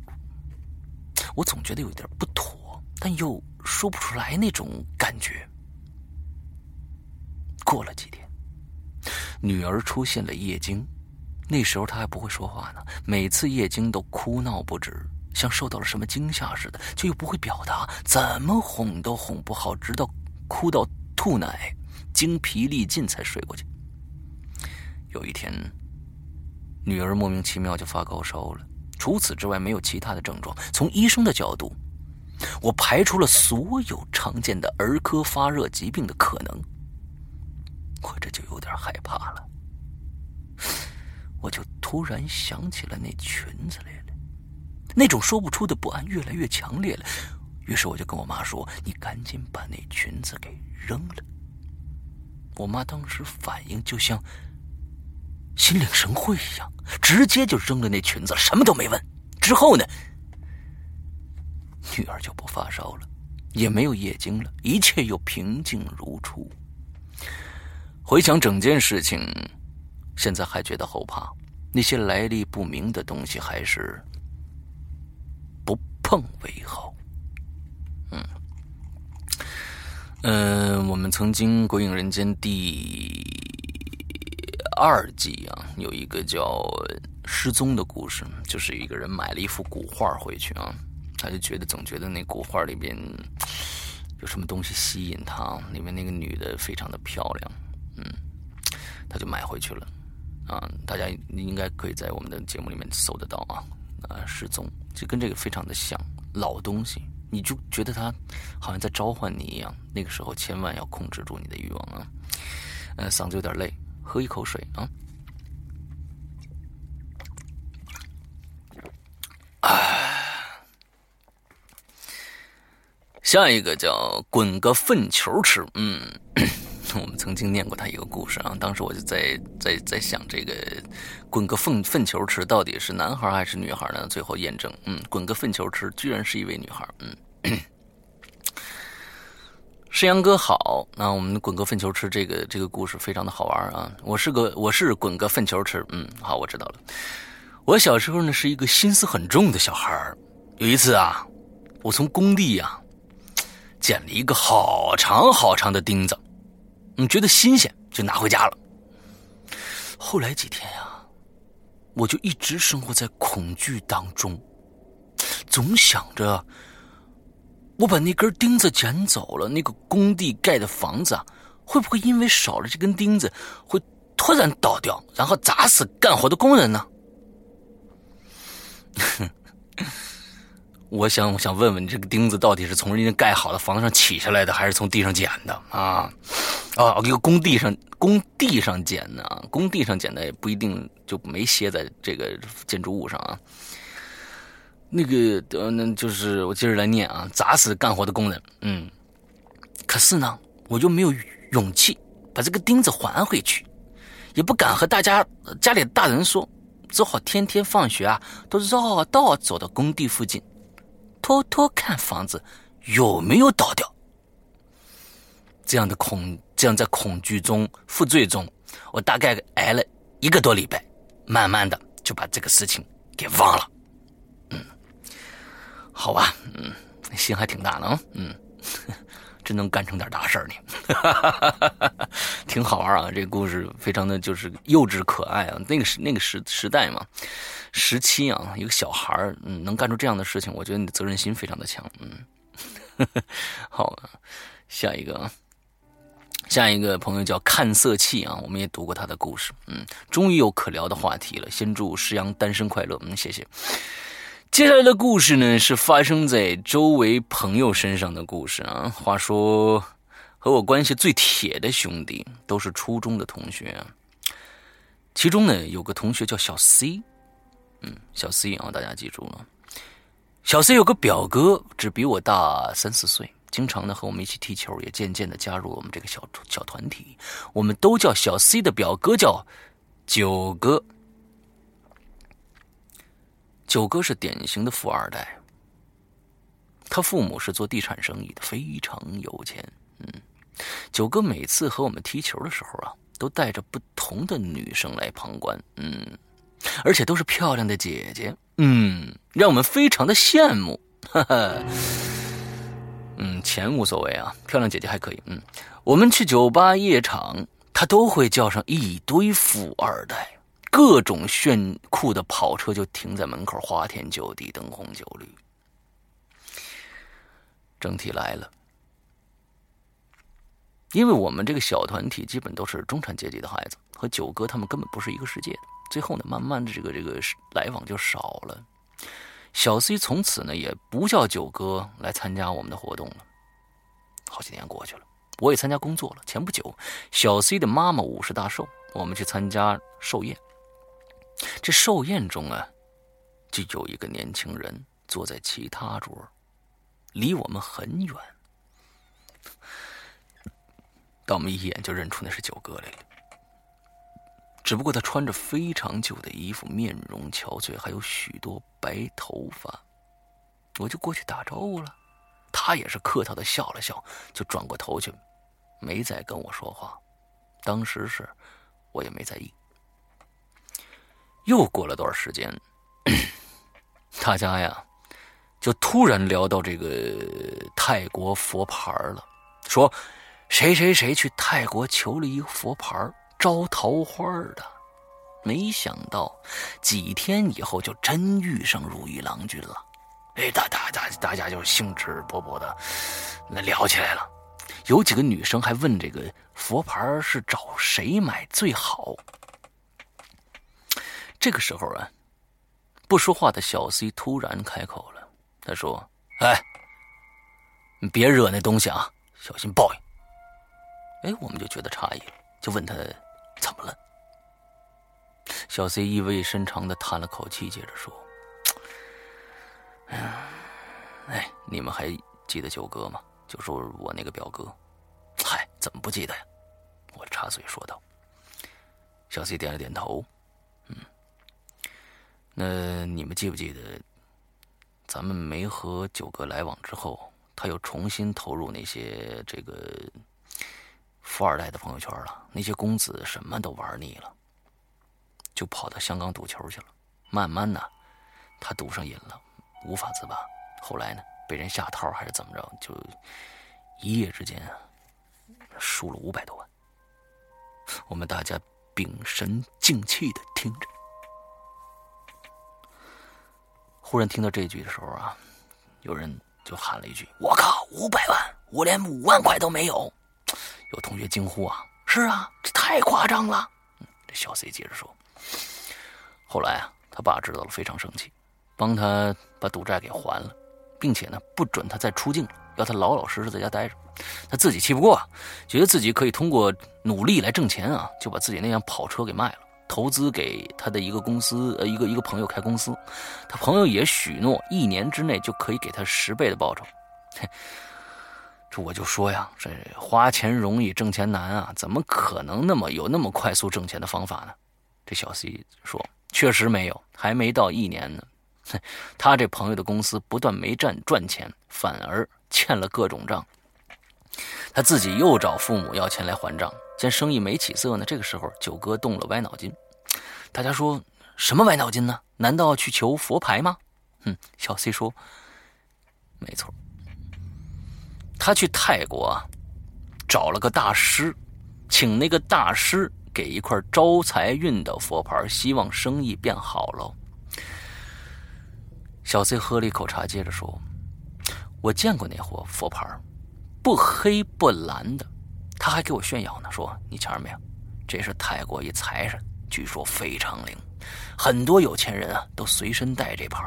我总觉得有点不妥，但又说不出来那种感觉。过了几天，女儿出现了夜惊，那时候她还不会说话呢，每次夜惊都哭闹不止，像受到了什么惊吓似的，却又不会表达，怎么哄都哄不好，直到哭到吐奶、精疲力尽才睡过去。有一天，女儿莫名其妙就发高烧了。除此之外，没有其他的症状。从医生的角度，我排除了所有常见的儿科发热疾病的可能。我这就有点害怕了。我就突然想起了那裙子来了，那种说不出的不安越来越强烈了。于是我就跟我妈说：“你赶紧把那裙子给扔了。”我妈当时反应就像……心领神会一样，直接就扔了那裙子，什么都没问。之后呢，女儿就不发烧了，也没有夜惊了，一切又平静如初。回想整件事情，现在还觉得后怕。那些来历不明的东西，还是不碰为好。嗯，嗯，我们曾经《鬼影人间》第。二季啊，有一个叫失踪的故事，就是一个人买了一幅古画回去啊，他就觉得总觉得那古画里边有什么东西吸引他，里面那个女的非常的漂亮，嗯，他就买回去了啊。大家应该可以在我们的节目里面搜得到啊啊，失踪就跟这个非常的像，老东西，你就觉得他好像在召唤你一样。那个时候千万要控制住你的欲望啊，呃，嗓子有点累。喝一口水啊！下一个叫滚个粪球吃。嗯，我们曾经念过他一个故事啊。当时我就在在在想，这个滚个粪粪球吃到底是男孩还是女孩呢？最后验证，嗯，滚个粪球吃居然是一位女孩。嗯。世阳哥好，那我们滚个粪球吃这个这个故事非常的好玩啊！我是个我是滚个粪球吃，嗯，好，我知道了。我小时候呢是一个心思很重的小孩有一次啊，我从工地呀捡了一个好长好长的钉子，嗯，觉得新鲜就拿回家了。后来几天呀，我就一直生活在恐惧当中，总想着。我把那根钉子捡走了，那个工地盖的房子啊，会不会因为少了这根钉子，会突然倒掉，然后砸死干活的工人呢？我想，我想问问你，这个钉子到底是从人家盖好的房子上起下来的，还是从地上捡的啊？啊，一个工地上，工地上捡的，工地上捡的也不一定就没歇在这个建筑物上啊。那个呃，那就是我接着来念啊，砸死干活的工人，嗯，可是呢，我就没有勇气把这个钉子还回去，也不敢和大家家里的大人说，只好天天放学啊，都绕道走到工地附近，偷偷看房子有没有倒掉。这样的恐，这样在恐惧中、负罪中，我大概挨了一个多礼拜，慢慢的就把这个事情给忘了。嗯好吧，嗯，心还挺大的啊，嗯，真能干成点大事儿呢，挺好玩啊。这个故事非常的就是幼稚可爱啊。那个时那个时时代嘛，十七啊，一个小孩儿，嗯，能干出这样的事情，我觉得你的责任心非常的强，嗯。好，下一个啊，下一个朋友叫看色气啊，我们也读过他的故事，嗯，终于有可聊的话题了。先祝石阳单身快乐，嗯，谢谢。接下来的故事呢，是发生在周围朋友身上的故事啊。话说，和我关系最铁的兄弟都是初中的同学，其中呢有个同学叫小 C，嗯，小 C 啊，大家记住了。小 C 有个表哥，只比我大三四岁，经常呢和我们一起踢球，也渐渐的加入我们这个小小团体。我们都叫小 C 的表哥叫九哥。九哥是典型的富二代，他父母是做地产生意的，非常有钱。嗯，九哥每次和我们踢球的时候啊，都带着不同的女生来旁观。嗯。而且都是漂亮的姐姐，嗯，让我们非常的羡慕。哈哈，嗯，钱无所谓啊，漂亮姐姐还可以。嗯，我们去酒吧夜场，他都会叫上一堆富二代，各种炫酷的跑车就停在门口，花天酒地，灯红酒绿。整体来了，因为我们这个小团体基本都是中产阶级的孩子，和九哥他们根本不是一个世界的。最后呢，慢慢的这个这个来往就少了。小 C 从此呢也不叫九哥来参加我们的活动了。好几年过去了，我也参加工作了。前不久，小 C 的妈妈五十大寿，我们去参加寿宴。这寿宴中啊，就有一个年轻人坐在其他桌，离我们很远，但我们一眼就认出那是九哥来了。只不过他穿着非常旧的衣服，面容憔悴，还有许多白头发。我就过去打招呼了，他也是客套的笑了笑，就转过头去，没再跟我说话。当时是，我也没在意。又过了段时间，大家呀，就突然聊到这个泰国佛牌了，说谁谁谁去泰国求了一个佛牌。招桃花的，没想到几天以后就真遇上如意郎君了。哎，大大大大家就兴致勃勃的那聊起来了。有几个女生还问这个佛牌是找谁买最好。这个时候啊，不说话的小 C 突然开口了，他说：“哎，你别惹那东西啊，小心报应。”哎，我们就觉得诧异了，就问他。怎么了？小 C 意味深长的叹了口气，接着说：“哎，你们还记得九哥吗？就说我那个表哥。嗨，怎么不记得呀？”我插嘴说道。小 C 点了点头，嗯，那你们记不记得，咱们没和九哥来往之后，他又重新投入那些这个。富二代的朋友圈了，那些公子什么都玩腻了，就跑到香港赌球去了。慢慢的，他赌上瘾了，无法自拔。后来呢，被人下套还是怎么着，就一夜之间啊，输了五百多万。我们大家屏神静气的听着，忽然听到这句的时候啊，有人就喊了一句：“我靠，五百万！我连五万块都没有。”有同学惊呼：“啊，是啊，这太夸张了。”这小 C 接着说：“后来啊，他爸知道了，非常生气，帮他把赌债给还了，并且呢，不准他再出境了，要他老老实实在家待着。他自己气不过，觉得自己可以通过努力来挣钱啊，就把自己那辆跑车给卖了，投资给他的一个公司，呃，一个一个朋友开公司。他朋友也许诺一年之内就可以给他十倍的报酬。”这我就说呀，这花钱容易挣钱难啊，怎么可能那么有那么快速挣钱的方法呢？这小 C 说：“确实没有，还没到一年呢。他这朋友的公司不但没赚赚钱，反而欠了各种账。他自己又找父母要钱来还账。见生意没起色呢，这个时候九哥动了歪脑筋。大家说什么歪脑筋呢？难道去求佛牌吗？哼，小 C 说：没错。”他去泰国，找了个大师，请那个大师给一块招财运的佛牌，希望生意变好喽。小 C 喝了一口茶，接着说：“我见过那佛佛牌，不黑不蓝的。他还给我炫耀呢，说你瞧着没有，这是泰国一财神，据说非常灵，很多有钱人啊都随身带这牌。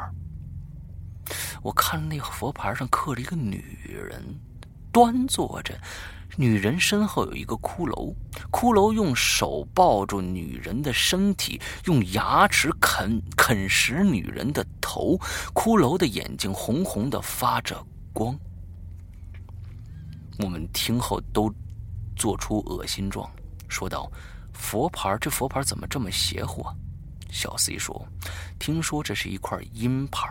我看那佛牌上刻着一个女人。”端坐着，女人身后有一个骷髅，骷髅用手抱住女人的身体，用牙齿啃啃食女人的头。骷髅的眼睛红红的发着光。我们听后都做出恶心状，说道：“佛牌，这佛牌怎么这么邪乎啊？”小 C 说：“听说这是一块阴牌。”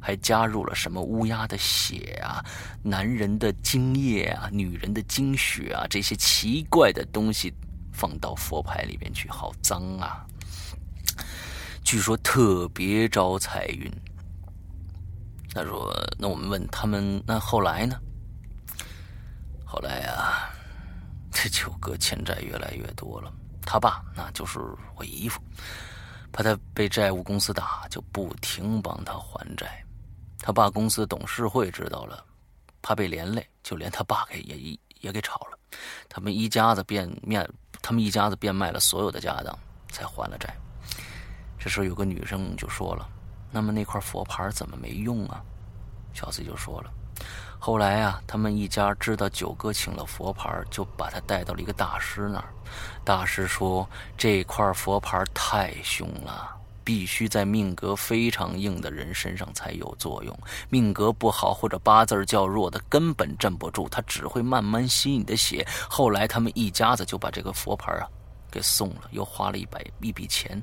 还加入了什么乌鸦的血啊，男人的精液啊，女人的精血啊，这些奇怪的东西放到佛牌里面去，好脏啊！据说特别招财运。他说：“那我们问他们，那后来呢？后来啊，这九哥欠债越来越多了。他爸那就是我姨夫，怕他被债务公司打，就不停帮他还债。”他爸公司董事会知道了，怕被连累，就连他爸给也也给炒了。他们一家子变面，他们一家子变卖了所有的家当，才还了债。这时候有个女生就说了：“那么那块佛牌怎么没用啊？”小 C 就说了：“后来啊，他们一家知道九哥请了佛牌，就把他带到了一个大师那儿。大师说这块佛牌太凶了。”必须在命格非常硬的人身上才有作用，命格不好或者八字较弱的根本镇不住，他只会慢慢吸你的血。后来他们一家子就把这个佛牌啊给送了，又花了一百一笔钱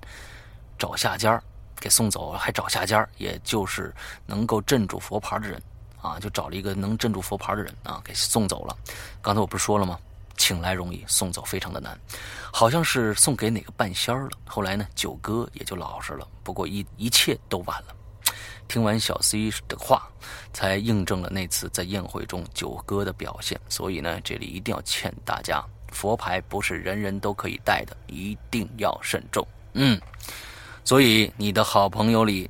找下家给送走了，还找下家也就是能够镇住佛牌的人啊，就找了一个能镇住佛牌的人啊给送走了。刚才我不是说了吗？请来容易，送走非常的难，好像是送给哪个半仙儿了。后来呢，九哥也就老实了。不过一一切都晚了。听完小 C 的话，才印证了那次在宴会中九哥的表现。所以呢，这里一定要劝大家，佛牌不是人人都可以带的，一定要慎重。嗯，所以你的好朋友里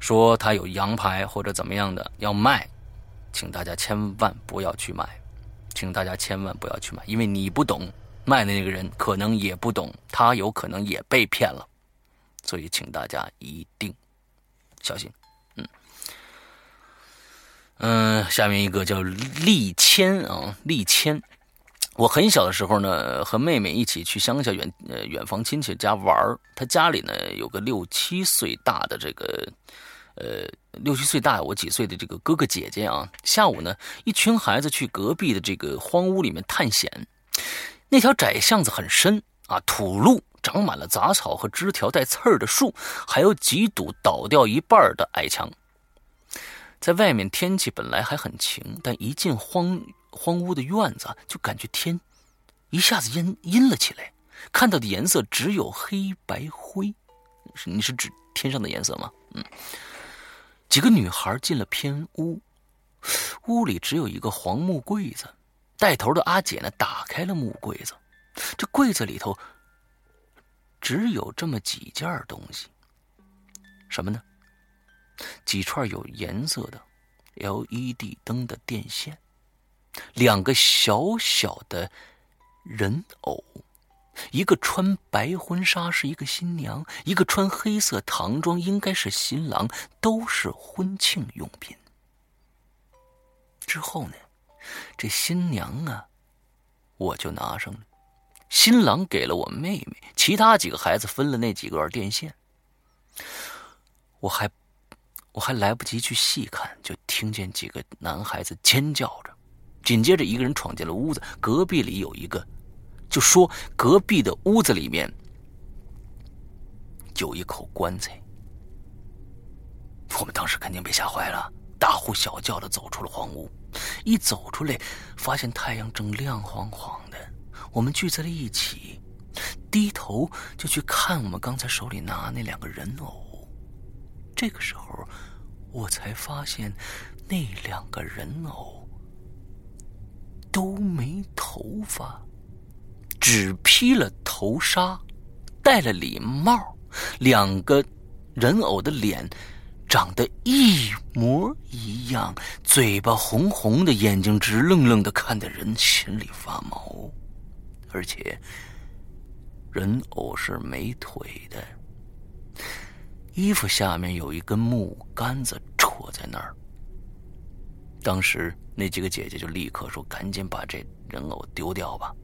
说他有羊牌或者怎么样的要卖，请大家千万不要去买。请大家千万不要去买，因为你不懂，卖的那个人可能也不懂，他有可能也被骗了，所以请大家一定小心。嗯嗯，下面一个叫立谦啊，立谦。我很小的时候呢，和妹妹一起去乡下远呃远房亲戚家玩他家里呢有个六七岁大的这个。呃，六七岁大我几岁的这个哥哥姐姐啊，下午呢，一群孩子去隔壁的这个荒屋里面探险。那条窄巷子很深啊，土路长满了杂草和枝条带刺儿的树，还有几堵倒掉一半的矮墙。在外面天气本来还很晴，但一进荒荒屋的院子，就感觉天一下子阴阴了起来，看到的颜色只有黑白灰。你是指天上的颜色吗？嗯。几个女孩进了偏屋，屋里只有一个黄木柜子。带头的阿姐呢，打开了木柜子，这柜子里头只有这么几件东西。什么呢？几串有颜色的 LED 灯的电线，两个小小的人偶。一个穿白婚纱是一个新娘，一个穿黑色唐装应该是新郎，都是婚庆用品。之后呢，这新娘啊，我就拿上了，新郎给了我妹妹，其他几个孩子分了那几根电线。我还我还来不及去细看，就听见几个男孩子尖叫着，紧接着一个人闯进了屋子，隔壁里有一个。就说隔壁的屋子里面有一口棺材，我们当时肯定被吓坏了，大呼小叫的走出了荒屋。一走出来，发现太阳正亮晃晃的，我们聚在了一起，低头就去看我们刚才手里拿那两个人偶。这个时候，我才发现那两个人偶都没头发。只披了头纱，戴了礼帽，两个人偶的脸长得一模一样，嘴巴红红的，眼睛直愣愣的，看得人心里发毛。而且，人偶是没腿的，衣服下面有一根木杆子戳在那儿。当时那几个姐姐就立刻说：“赶紧把这人偶丢掉吧。”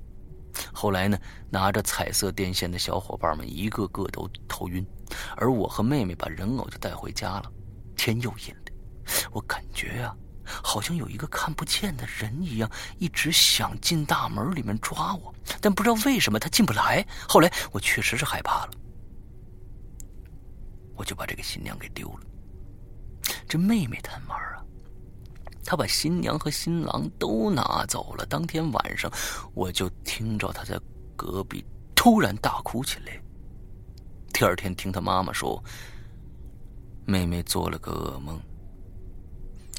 后来呢，拿着彩色电线的小伙伴们一个个都头晕，而我和妹妹把人偶就带回家了。天又阴了，我感觉呀，好像有一个看不见的人一样，一直想进大门里面抓我，但不知道为什么他进不来。后来我确实是害怕了，我就把这个新娘给丢了。这妹妹贪玩啊，他把新娘和新郎都拿走了。当天晚上，我就听着他在隔壁突然大哭起来。第二天听他妈妈说。妹妹做了个噩梦，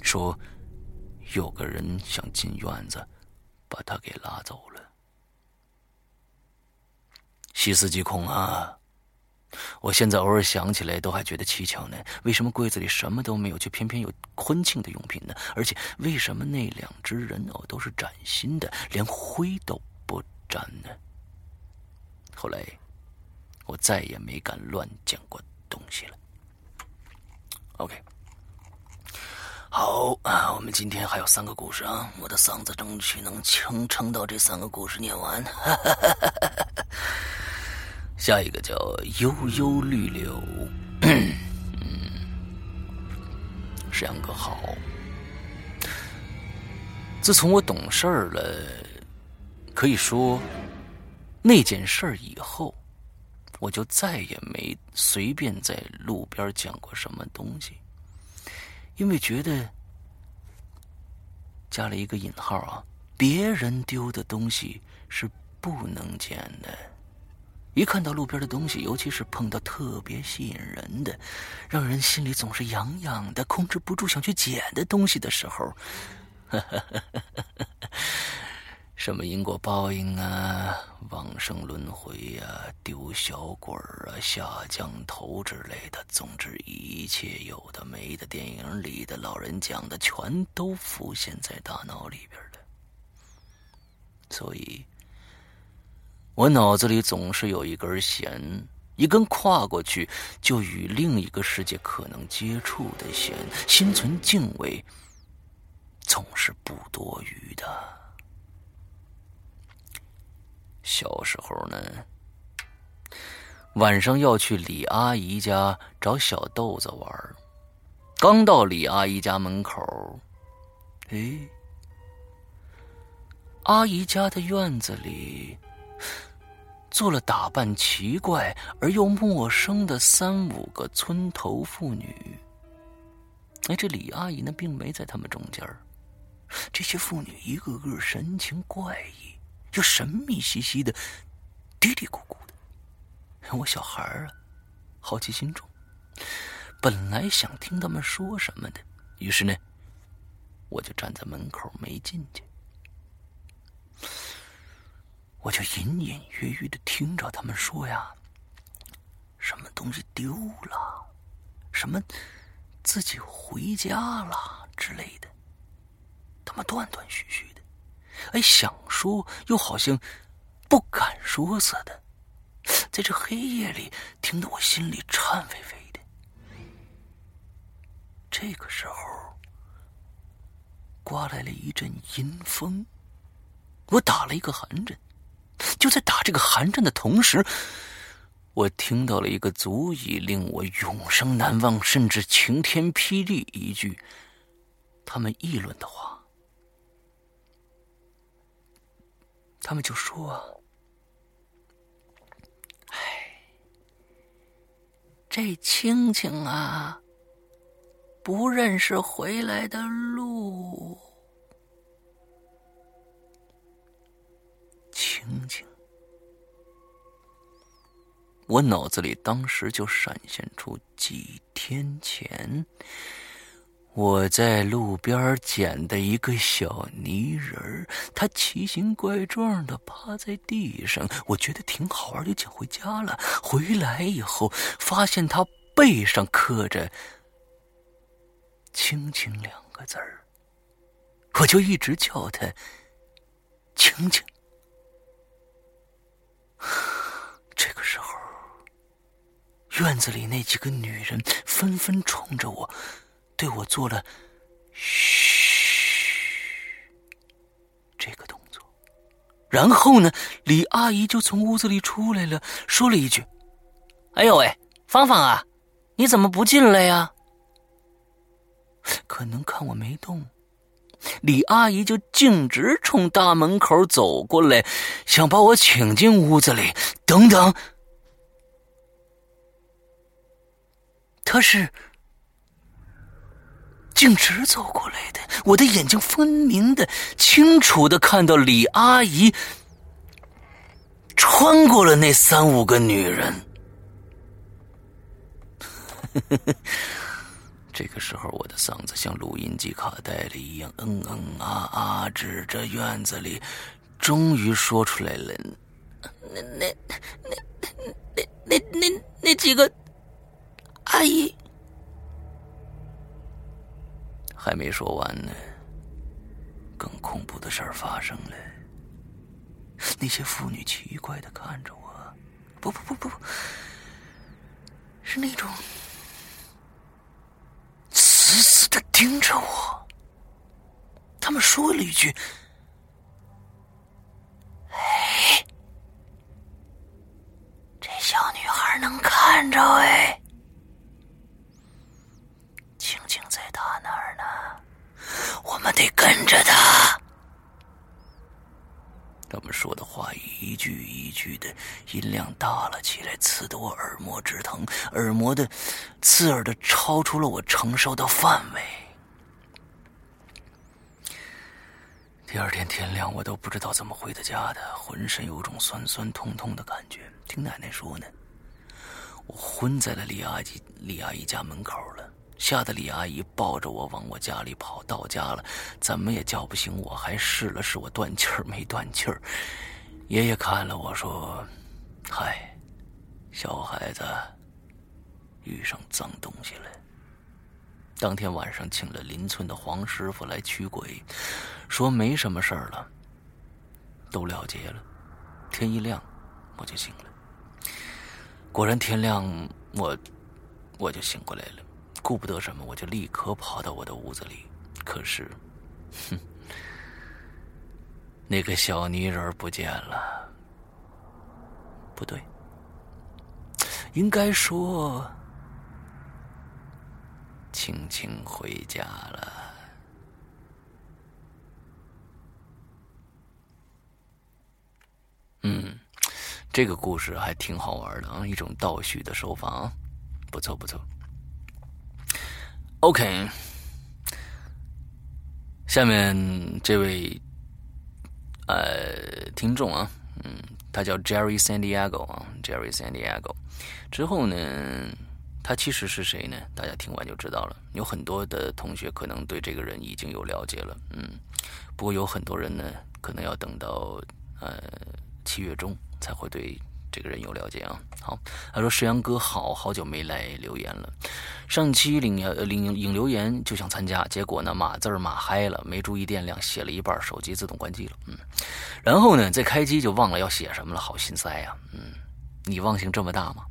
说有个人想进院子，把她给拉走了。细思极恐啊！我现在偶尔想起来都还觉得蹊跷呢。为什么柜子里什么都没有，却偏偏有婚庆的用品呢？而且为什么那两只人偶都是崭新的，连灰都不沾呢？后来我再也没敢乱捡过东西了。OK，好啊，我们今天还有三个故事啊，我的嗓子争取能撑撑到这三个故事念完。哈哈哈哈哈哈下一个叫悠悠绿柳，嗯，石阳哥好。自从我懂事儿了，可以说那件事儿以后。我就再也没随便在路边捡过什么东西，因为觉得加了一个引号啊，别人丢的东西是不能捡的。一看到路边的东西，尤其是碰到特别吸引人的，让人心里总是痒痒的、控制不住想去捡的东西的时候，什么因果报应啊，往生轮回呀，丢小鬼啊，下降头之类的，总之一切有的没的，电影里的老人讲的，全都浮现在大脑里边了。所以，我脑子里总是有一根弦，一根跨过去就与另一个世界可能接触的弦，心存敬畏，总是不多余的。小时候呢，晚上要去李阿姨家找小豆子玩刚到李阿姨家门口，哎，阿姨家的院子里坐了打扮奇怪而又陌生的三五个村头妇女。哎，这李阿姨呢，并没在他们中间这些妇女一个个神情怪异。又神秘兮兮的，嘀嘀咕咕的。我小孩儿啊，好奇心重，本来想听他们说什么的，于是呢，我就站在门口没进去。我就隐隐约约的听着他们说呀，什么东西丢了，什么自己回家了之类的，他们断断续续的。哎，想说又好像不敢说似的，在这黑夜里听得我心里颤巍巍的。这个时候，刮来了一阵阴风，我打了一个寒颤。就在打这个寒战的同时，我听到了一个足以令我永生难忘，甚至晴天霹雳一句他们议论的话。他们就说：“哎，这青青啊，不认识回来的路。青青，我脑子里当时就闪现出几天前。”我在路边捡的一个小泥人他奇形怪状的趴在地上，我觉得挺好玩，就捡回家了。回来以后，发现他背上刻着“青青”两个字儿，我就一直叫他“青青”。这个时候，院子里那几个女人纷纷冲着我，对我做了“嘘”这个动作。然后呢，李阿姨就从屋子里出来了，说了一句：“哎呦喂，芳芳啊，你怎么不进来呀？”可能看我没动，李阿姨就径直冲大门口走过来，想把我请进屋子里。等等，她是。径直走过来的，我的眼睛分明的、清楚的看到李阿姨穿过了那三五个女人。这个时候，我的嗓子像录音机卡带里一样，嗯嗯啊啊，指着院子里，终于说出来了：“那那那那那那那几个阿姨。”还没说完呢，更恐怖的事儿发生了。那些妇女奇怪的看着我，不不不不，是那种死死的盯着我。他们说了一句：“哎，这小女孩能看着哎。”青青在她那儿呢，我们得跟着她。他们说的话一句一句的，音量大了起来，刺得我耳膜直疼，耳膜的刺耳的超出了我承受的范围。第二天天亮，我都不知道怎么回的家的，浑身有种酸酸痛痛的感觉。听奶奶说呢，我昏在了李阿姨李阿姨家门口了。吓得李阿姨抱着我往我家里跑，到家了怎么也叫不醒我，还试了试我断气儿没断气儿。爷爷看了我说：“嗨，小孩子遇上脏东西了。”当天晚上请了邻村的黄师傅来驱鬼，说没什么事儿了，都了结了。天一亮我就醒了，果然天亮我我就醒过来了。顾不得什么，我就立刻跑到我的屋子里。可是，哼，那个小泥人不见了。不对，应该说，轻轻回家了。嗯，这个故事还挺好玩的啊，一种倒叙的手法啊，不错不错。OK，下面这位呃听众啊，嗯，他叫 Jerry San Diego 啊，Jerry San Diego。之后呢，他其实是谁呢？大家听完就知道了。有很多的同学可能对这个人已经有了解了，嗯，不过有很多人呢，可能要等到呃七月中才会对。这个人有了解啊，好，他说：“石阳哥，好好久没来留言了。上期领领引留言就想参加，结果呢码字儿码嗨了，没注意电量，写了一半，手机自动关机了。嗯，然后呢再开机就忘了要写什么了，好心塞呀。嗯，你忘性这么大吗？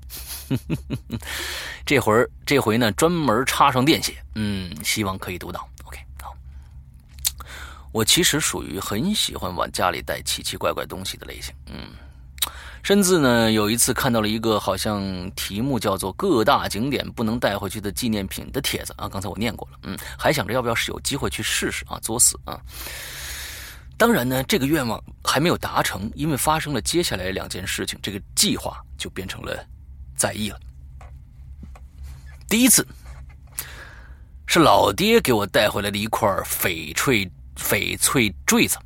这会儿这回呢专门插上电写。嗯，希望可以读到。OK，好。我其实属于很喜欢往家里带奇奇怪怪东西的类型。嗯。”甚至呢，有一次看到了一个好像题目叫做“各大景点不能带回去的纪念品”的帖子啊，刚才我念过了，嗯，还想着要不要是有机会去试试啊，作死啊！当然呢，这个愿望还没有达成，因为发生了接下来两件事情，这个计划就变成了在意了。第一次是老爹给我带回来的一块翡翠翡翠坠子。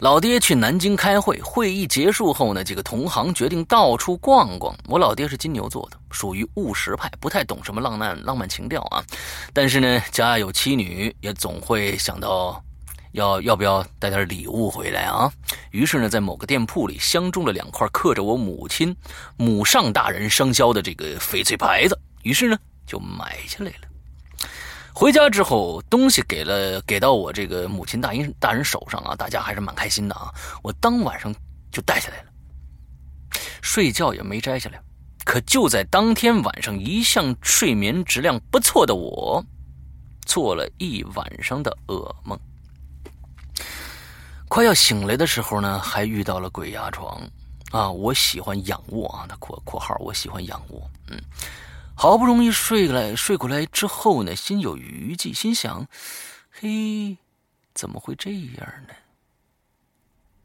老爹去南京开会，会议结束后呢，几个同行决定到处逛逛。我老爹是金牛座的，属于务实派，不太懂什么浪漫浪漫情调啊。但是呢，家有妻女，也总会想到要要不要带点礼物回来啊。于是呢，在某个店铺里相中了两块刻着我母亲母上大人生肖的这个翡翠牌子，于是呢就买下来了。回家之后，东西给了给到我这个母亲大人大人手上啊，大家还是蛮开心的啊。我当晚上就戴下来了，睡觉也没摘下来。可就在当天晚上，一向睡眠质量不错的我，做了一晚上的噩梦。快要醒来的时候呢，还遇到了鬼压床。啊，我喜欢仰卧啊，那括括号，我喜欢仰卧。嗯，好不容易睡来睡过来之后呢，心有余悸，心想，嘿，怎么会这样呢？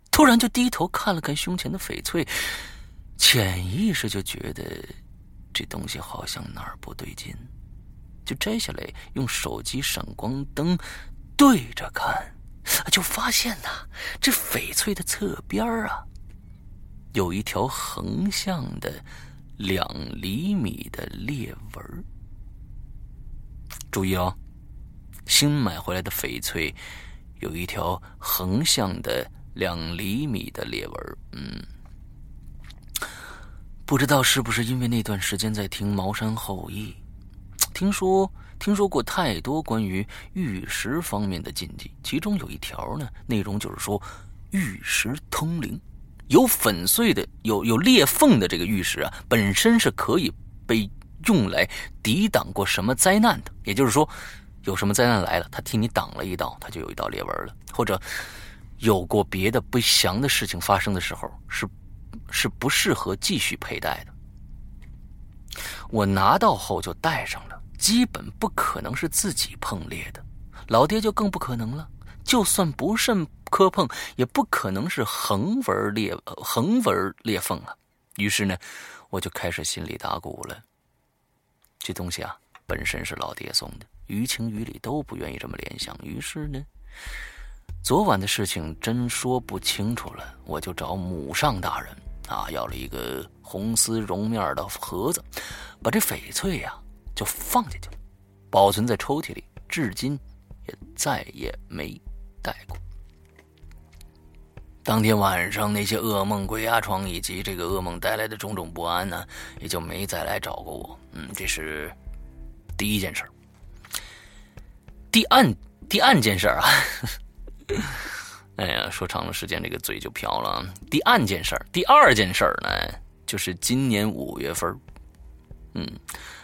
突然就低头看了看胸前的翡翠，潜意识就觉得这东西好像哪儿不对劲，就摘下来用手机闪光灯对着看，就发现呐，这翡翠的侧边啊。有一条横向的两厘米的裂纹注意哦，新买回来的翡翠有一条横向的两厘米的裂纹嗯，不知道是不是因为那段时间在听《茅山后裔》，听说听说过太多关于玉石方面的禁忌，其中有一条呢，内容就是说玉石通灵。有粉碎的、有有裂缝的这个玉石啊，本身是可以被用来抵挡过什么灾难的。也就是说，有什么灾难来了，它替你挡了一道，它就有一道裂纹了。或者有过别的不祥的事情发生的时候，是是不适合继续佩戴的。我拿到后就戴上了，基本不可能是自己碰裂的，老爹就更不可能了。就算不慎磕碰，也不可能是横纹裂横纹裂缝啊。于是呢，我就开始心里打鼓了。这东西啊，本身是老爹送的，于情于理都不愿意这么联想。于是呢，昨晚的事情真说不清楚了，我就找母上大人啊，要了一个红丝绒面的盒子，把这翡翠呀就放进去了，保存在抽屉里，至今也再也没。带过。当天晚上那些噩梦、鬼压床以及这个噩梦带来的种种不安呢，也就没再来找过我。嗯，这是第一件事儿。第二第二件事儿啊，哎呀，说长了时间，这个嘴就瓢了。第二件事儿，第二件事儿呢，就是今年五月份嗯。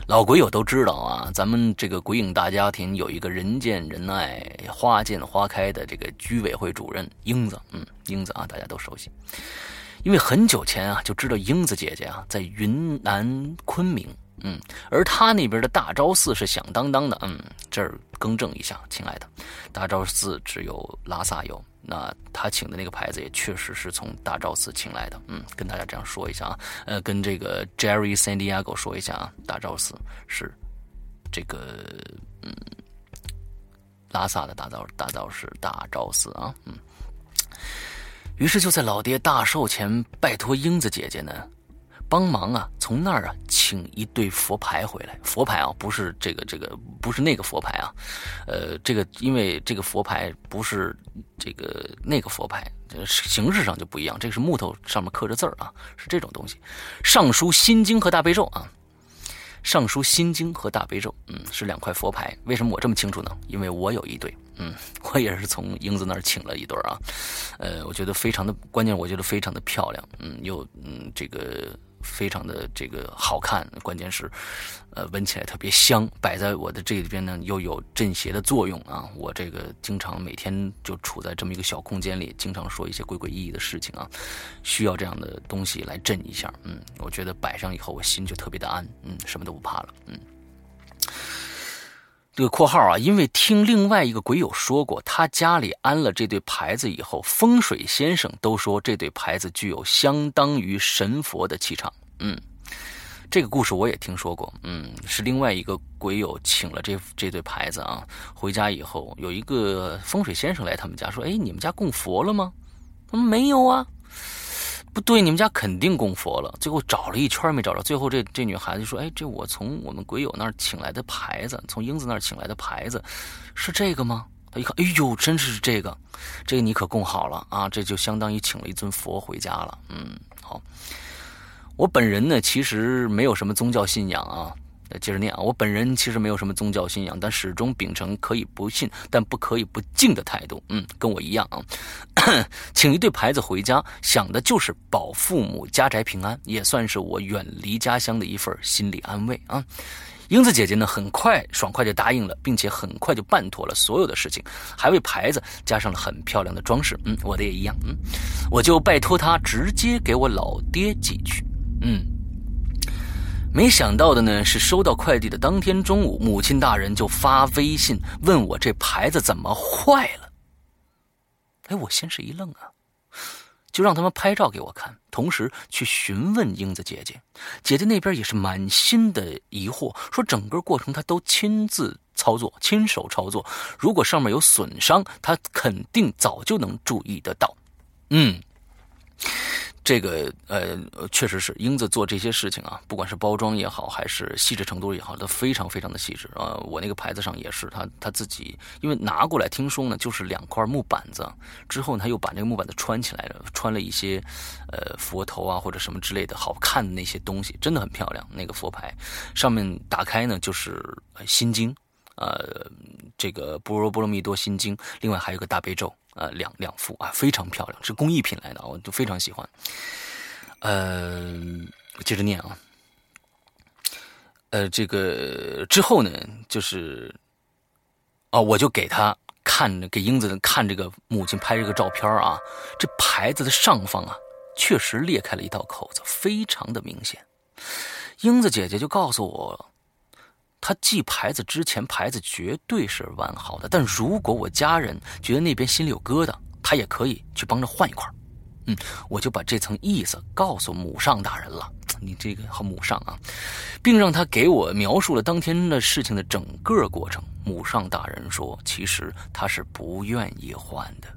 老鬼友都知道啊，咱们这个鬼影大家庭有一个人见人爱、花见花开的这个居委会主任英子，嗯，英子啊，大家都熟悉，因为很久前啊就知道英子姐姐啊在云南昆明。嗯，而他那边的大昭寺是响当当的。嗯，这儿更正一下，亲爱的，大昭寺只有拉萨有。那他请的那个牌子也确实是从大昭寺请来的。嗯，跟大家这样说一下啊。呃，跟这个 Jerry Sandiago 说一下啊，大昭寺是这个嗯拉萨的大昭大昭寺大昭寺啊。嗯，于是就在老爹大寿前，拜托英子姐姐呢。帮忙啊，从那儿啊请一对佛牌回来。佛牌啊，不是这个这个，不是那个佛牌啊。呃，这个因为这个佛牌不是这个那个佛牌，形式上就不一样。这个是木头上面刻着字儿啊，是这种东西。尚书心经和大悲咒啊，尚书心经和大悲咒，嗯，是两块佛牌。为什么我这么清楚呢？因为我有一对，嗯，我也是从英子那儿请了一对啊。呃，我觉得非常的关键，我觉得非常的漂亮，嗯，又嗯这个。非常的这个好看，关键是，呃，闻起来特别香。摆在我的这里边呢，又有镇邪的作用啊。我这个经常每天就处在这么一个小空间里，经常说一些鬼鬼异异的事情啊，需要这样的东西来镇一下。嗯，我觉得摆上以后，我心就特别的安，嗯，什么都不怕了。嗯，这个括号啊，因为听另外一个鬼友说过，他家里安了这对牌子以后，风水先生都说这对牌子具有相当于神佛的气场。嗯，这个故事我也听说过。嗯，是另外一个鬼友请了这这对牌子啊，回家以后有一个风水先生来他们家说：“哎，你们家供佛了吗？”他们没有啊。不对，你们家肯定供佛了。最后找了一圈没找着，最后这这女孩子说：“哎，这我从我们鬼友那儿请来的牌子，从英子那儿请来的牌子，是这个吗？”她一看，哎呦，真是这个，这个你可供好了啊！这就相当于请了一尊佛回家了。嗯，好。我本人呢，其实没有什么宗教信仰啊，接着念啊，我本人其实没有什么宗教信仰，但始终秉承可以不信，但不可以不敬的态度。嗯，跟我一样啊。请一对牌子回家，想的就是保父母家宅平安，也算是我远离家乡的一份心理安慰啊。英子姐姐呢，很快爽快就答应了，并且很快就办妥了所有的事情，还为牌子加上了很漂亮的装饰。嗯，我的也一样。嗯，我就拜托她直接给我老爹寄去。嗯，没想到的呢是，收到快递的当天中午，母亲大人就发微信问我这牌子怎么坏了。哎，我先是一愣啊。就让他们拍照给我看，同时去询问英子姐姐。姐姐那边也是满心的疑惑，说整个过程她都亲自操作，亲手操作。如果上面有损伤，她肯定早就能注意得到。嗯。这个呃，确实是英子做这些事情啊，不管是包装也好，还是细致程度也好，都非常非常的细致啊。我那个牌子上也是，他他自己因为拿过来，听说呢就是两块木板子，之后他又把那个木板子穿起来了，穿了一些呃佛头啊或者什么之类的好看的那些东西，真的很漂亮。那个佛牌上面打开呢就是心经，呃，这个般若波罗蜜多心经，另外还有个大悲咒。呃，两两副啊，非常漂亮，是工艺品来的，我都非常喜欢。呃，我接着念啊，呃，这个之后呢，就是，哦，我就给他看，给英子看这个母亲拍这个照片啊，这牌子的上方啊，确实裂开了一道口子，非常的明显。英子姐姐就告诉我。他寄牌子之前，牌子绝对是完好的。但如果我家人觉得那边心里有疙瘩，他也可以去帮着换一块嗯，我就把这层意思告诉母上大人了。你这个和母上啊，并让他给我描述了当天的事情的整个过程。母上大人说，其实他是不愿意换的，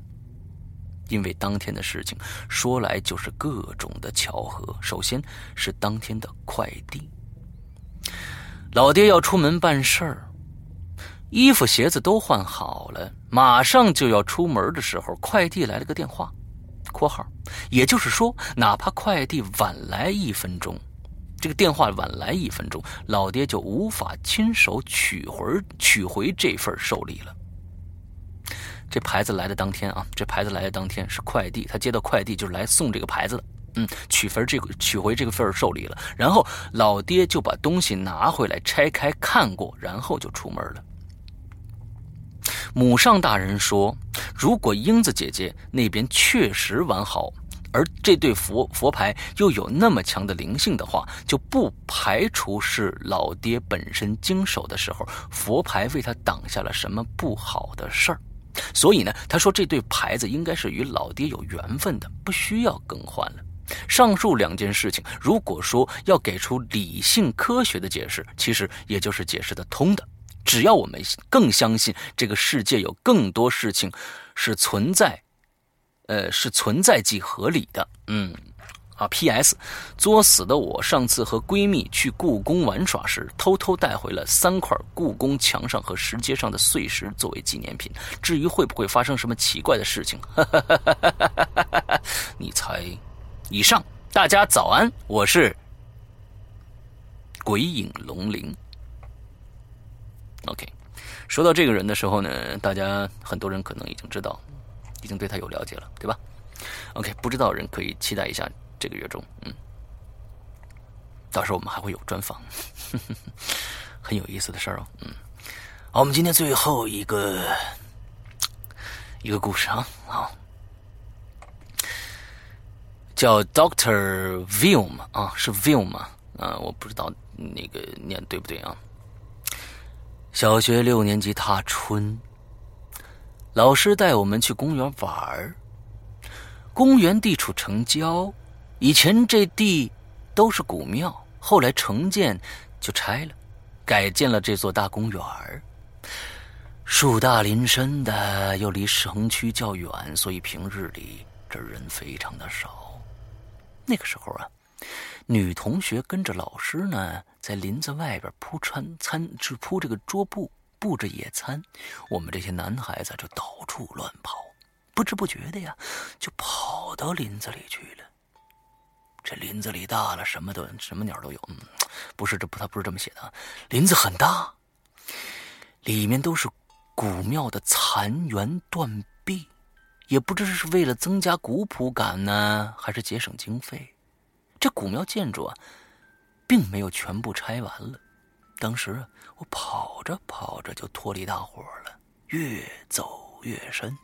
因为当天的事情说来就是各种的巧合。首先是当天的快递。老爹要出门办事儿，衣服鞋子都换好了，马上就要出门的时候，快递来了个电话（括号），也就是说，哪怕快递晚来一分钟，这个电话晚来一分钟，老爹就无法亲手取回取回这份寿礼了。这牌子来的当天啊，这牌子来的当天是快递，他接到快递就是来送这个牌子的。嗯，取份这个取回这个份受礼了，然后老爹就把东西拿回来拆开看过，然后就出门了。母上大人说，如果英子姐姐那边确实完好，而这对佛佛牌又有那么强的灵性的话，就不排除是老爹本身经手的时候，佛牌为他挡下了什么不好的事儿。所以呢，他说这对牌子应该是与老爹有缘分的，不需要更换了。上述两件事情，如果说要给出理性科学的解释，其实也就是解释得通的。只要我们更相信这个世界有更多事情是存在，呃，是存在即合理的。嗯，啊，P.S. 作死的我上次和闺蜜去故宫玩耍时，偷偷带回了三块故宫墙上和石阶上的碎石作为纪念品。至于会不会发生什么奇怪的事情，你猜？以上，大家早安，我是鬼影龙鳞。OK，说到这个人的时候呢，大家很多人可能已经知道，已经对他有了解了，对吧？OK，不知道人可以期待一下这个月中，嗯，到时候我们还会有专访，很有意思的事儿哦，嗯。好，我们今天最后一个一个故事啊，好。叫 Doctor Vilm 啊，是 Vilm 吗？啊，我不知道那个念对不对啊。小学六年级踏春，老师带我们去公园玩儿。公园地处城郊，以前这地都是古庙，后来城建就拆了，改建了这座大公园。树大林深的，又离城区较远，所以平日里这人非常的少。那个时候啊，女同学跟着老师呢，在林子外边铺餐餐，就铺这个桌布布置野餐。我们这些男孩子就到处乱跑，不知不觉的呀，就跑到林子里去了。这林子里大了，什么都什么鸟都有。嗯，不是这不，他不是这么写的。林子很大，里面都是古庙的残垣断壁，也不知是为了增加古朴感呢，还是节省经费。这古庙建筑啊，并没有全部拆完了。当时啊，我跑着跑着就脱离大伙了，越走越深。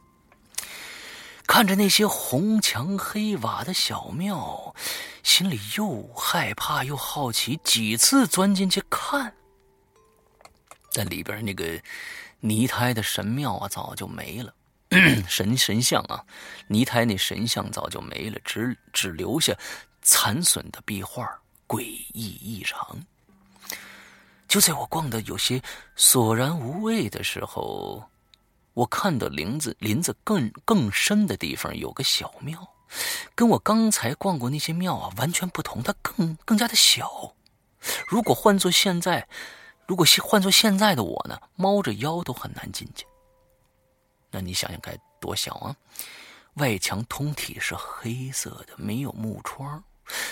看着那些红墙黑瓦的小庙，心里又害怕又好奇，几次钻进去看。但里边那个泥胎的神庙啊，早就没了，神神像啊，泥胎那神像早就没了，只只留下残损的壁画，诡异异常。就在我逛的有些索然无味的时候。我看到林子林子更更深的地方有个小庙，跟我刚才逛过那些庙啊完全不同，它更更加的小。如果换做现在，如果换做现在的我呢，猫着腰都很难进去。那你想想该多小啊！外墙通体是黑色的，没有木窗，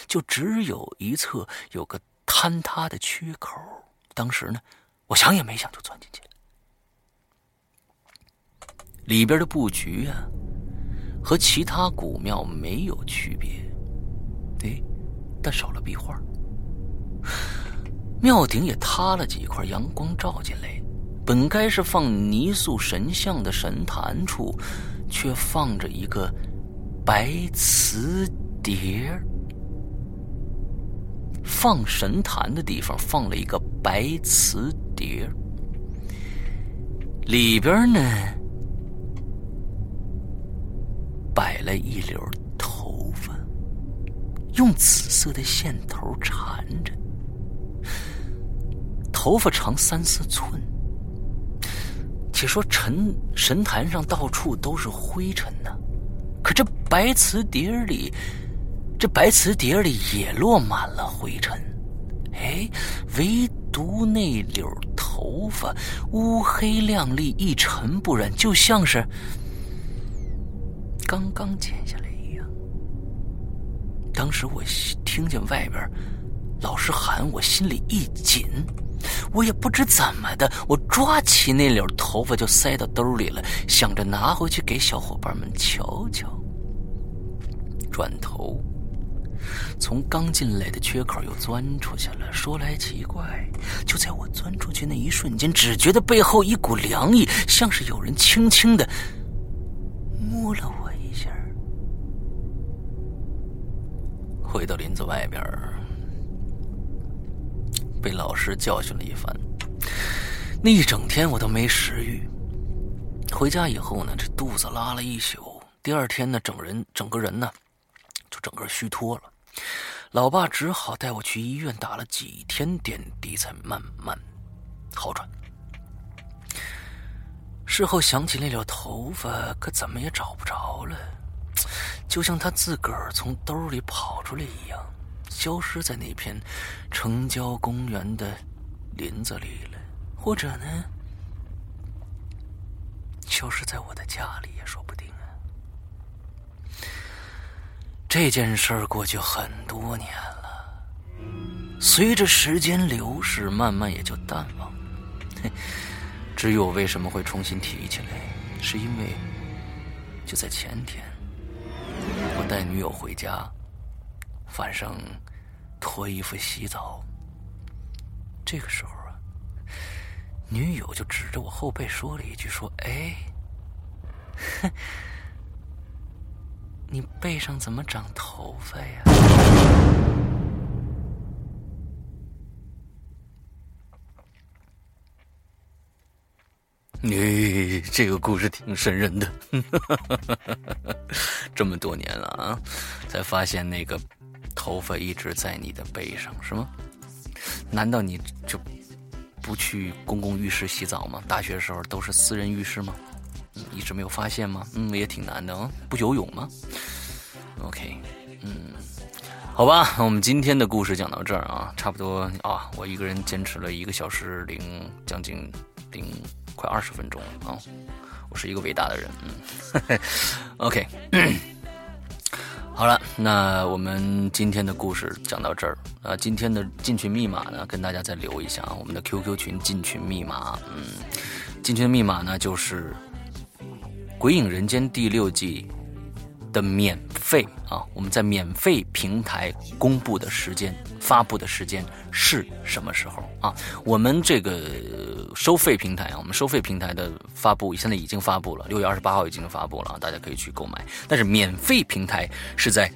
就只有一侧有个坍塌的缺口。当时呢，我想也没想就钻进去了。里边的布局啊，和其他古庙没有区别，对，但少了壁画。庙顶也塌了几块，阳光照进来，本该是放泥塑神像的神坛处，却放着一个白瓷碟儿放神坛的地方放了一个白瓷碟儿里边呢。摆了一绺头发，用紫色的线头缠着，头发长三四寸。且说神神坛上到处都是灰尘呢，可这白瓷碟里，这白瓷碟里也落满了灰尘。哎，唯独那绺头发乌黑亮丽，一尘不染，就像是……刚刚剪下来一样。当时我听见外边老师喊，我心里一紧，我也不知怎么的，我抓起那绺头发就塞到兜里了，想着拿回去给小伙伴们瞧瞧。转头从刚进来的缺口又钻出去了。说来奇怪，就在我钻出去那一瞬间，只觉得背后一股凉意，像是有人轻轻的摸了我一下。回到林子外边，被老师教训了一番。那一整天我都没食欲。回家以后呢，这肚子拉了一宿。第二天呢，整人整个人呢，就整个虚脱了。老爸只好带我去医院打了几天点滴，才慢慢好转。事后想起那绺头发，可怎么也找不着了。就像他自个儿从兜里跑出来一样，消失在那片城郊公园的林子里了，或者呢，消失在我的家里也说不定啊。这件事儿过去很多年了，随着时间流逝，慢慢也就淡忘了。至于我为什么会重新提起来，是因为就在前天。我带女友回家，晚上脱衣服洗澡。这个时候啊，女友就指着我后背说了一句：“说，哎，你背上怎么长头发呀？”你这个故事挺瘆人的，这么多年了啊，才发现那个头发一直在你的背上是吗？难道你就不去公共浴室洗澡吗？大学时候都是私人浴室吗？一直没有发现吗？嗯，也挺难的啊。不游泳吗？OK，嗯，好吧，我们今天的故事讲到这儿啊，差不多啊，我一个人坚持了一个小时零将近零。快二十分钟了啊！我是一个伟大的人，嗯，OK，好了，那我们今天的故事讲到这儿啊。今天的进群密码呢，跟大家再留一下啊。我们的 QQ 群进群密码，嗯，进群密码呢就是《鬼影人间》第六季的免费啊。我们在免费平台公布的时间、发布的时间是什么时候啊？我们这个收费平台啊，我们收费平台的发布现在已经发布了，六月二十八号已经发布了，大家可以去购买。但是免费平台是在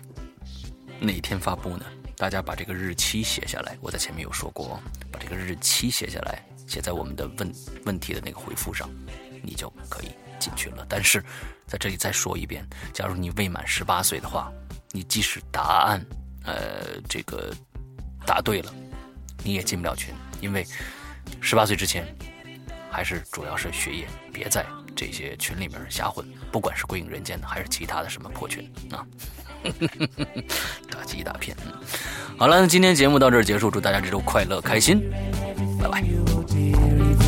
哪天发布呢？大家把这个日期写下来，我在前面有说过，把这个日期写下来，写在我们的问问题的那个回复上，你就可以进群了。但是在这里再说一遍，假如你未满十八岁的话，你即使答案呃这个答对了，你也进不了群，因为十八岁之前还是主要是学业，别在这些群里面瞎混，不管是归影人间的还是其他的什么破群啊。打击一大片。好了，那今天节目到这儿结束，祝大家这周快乐开心，拜拜。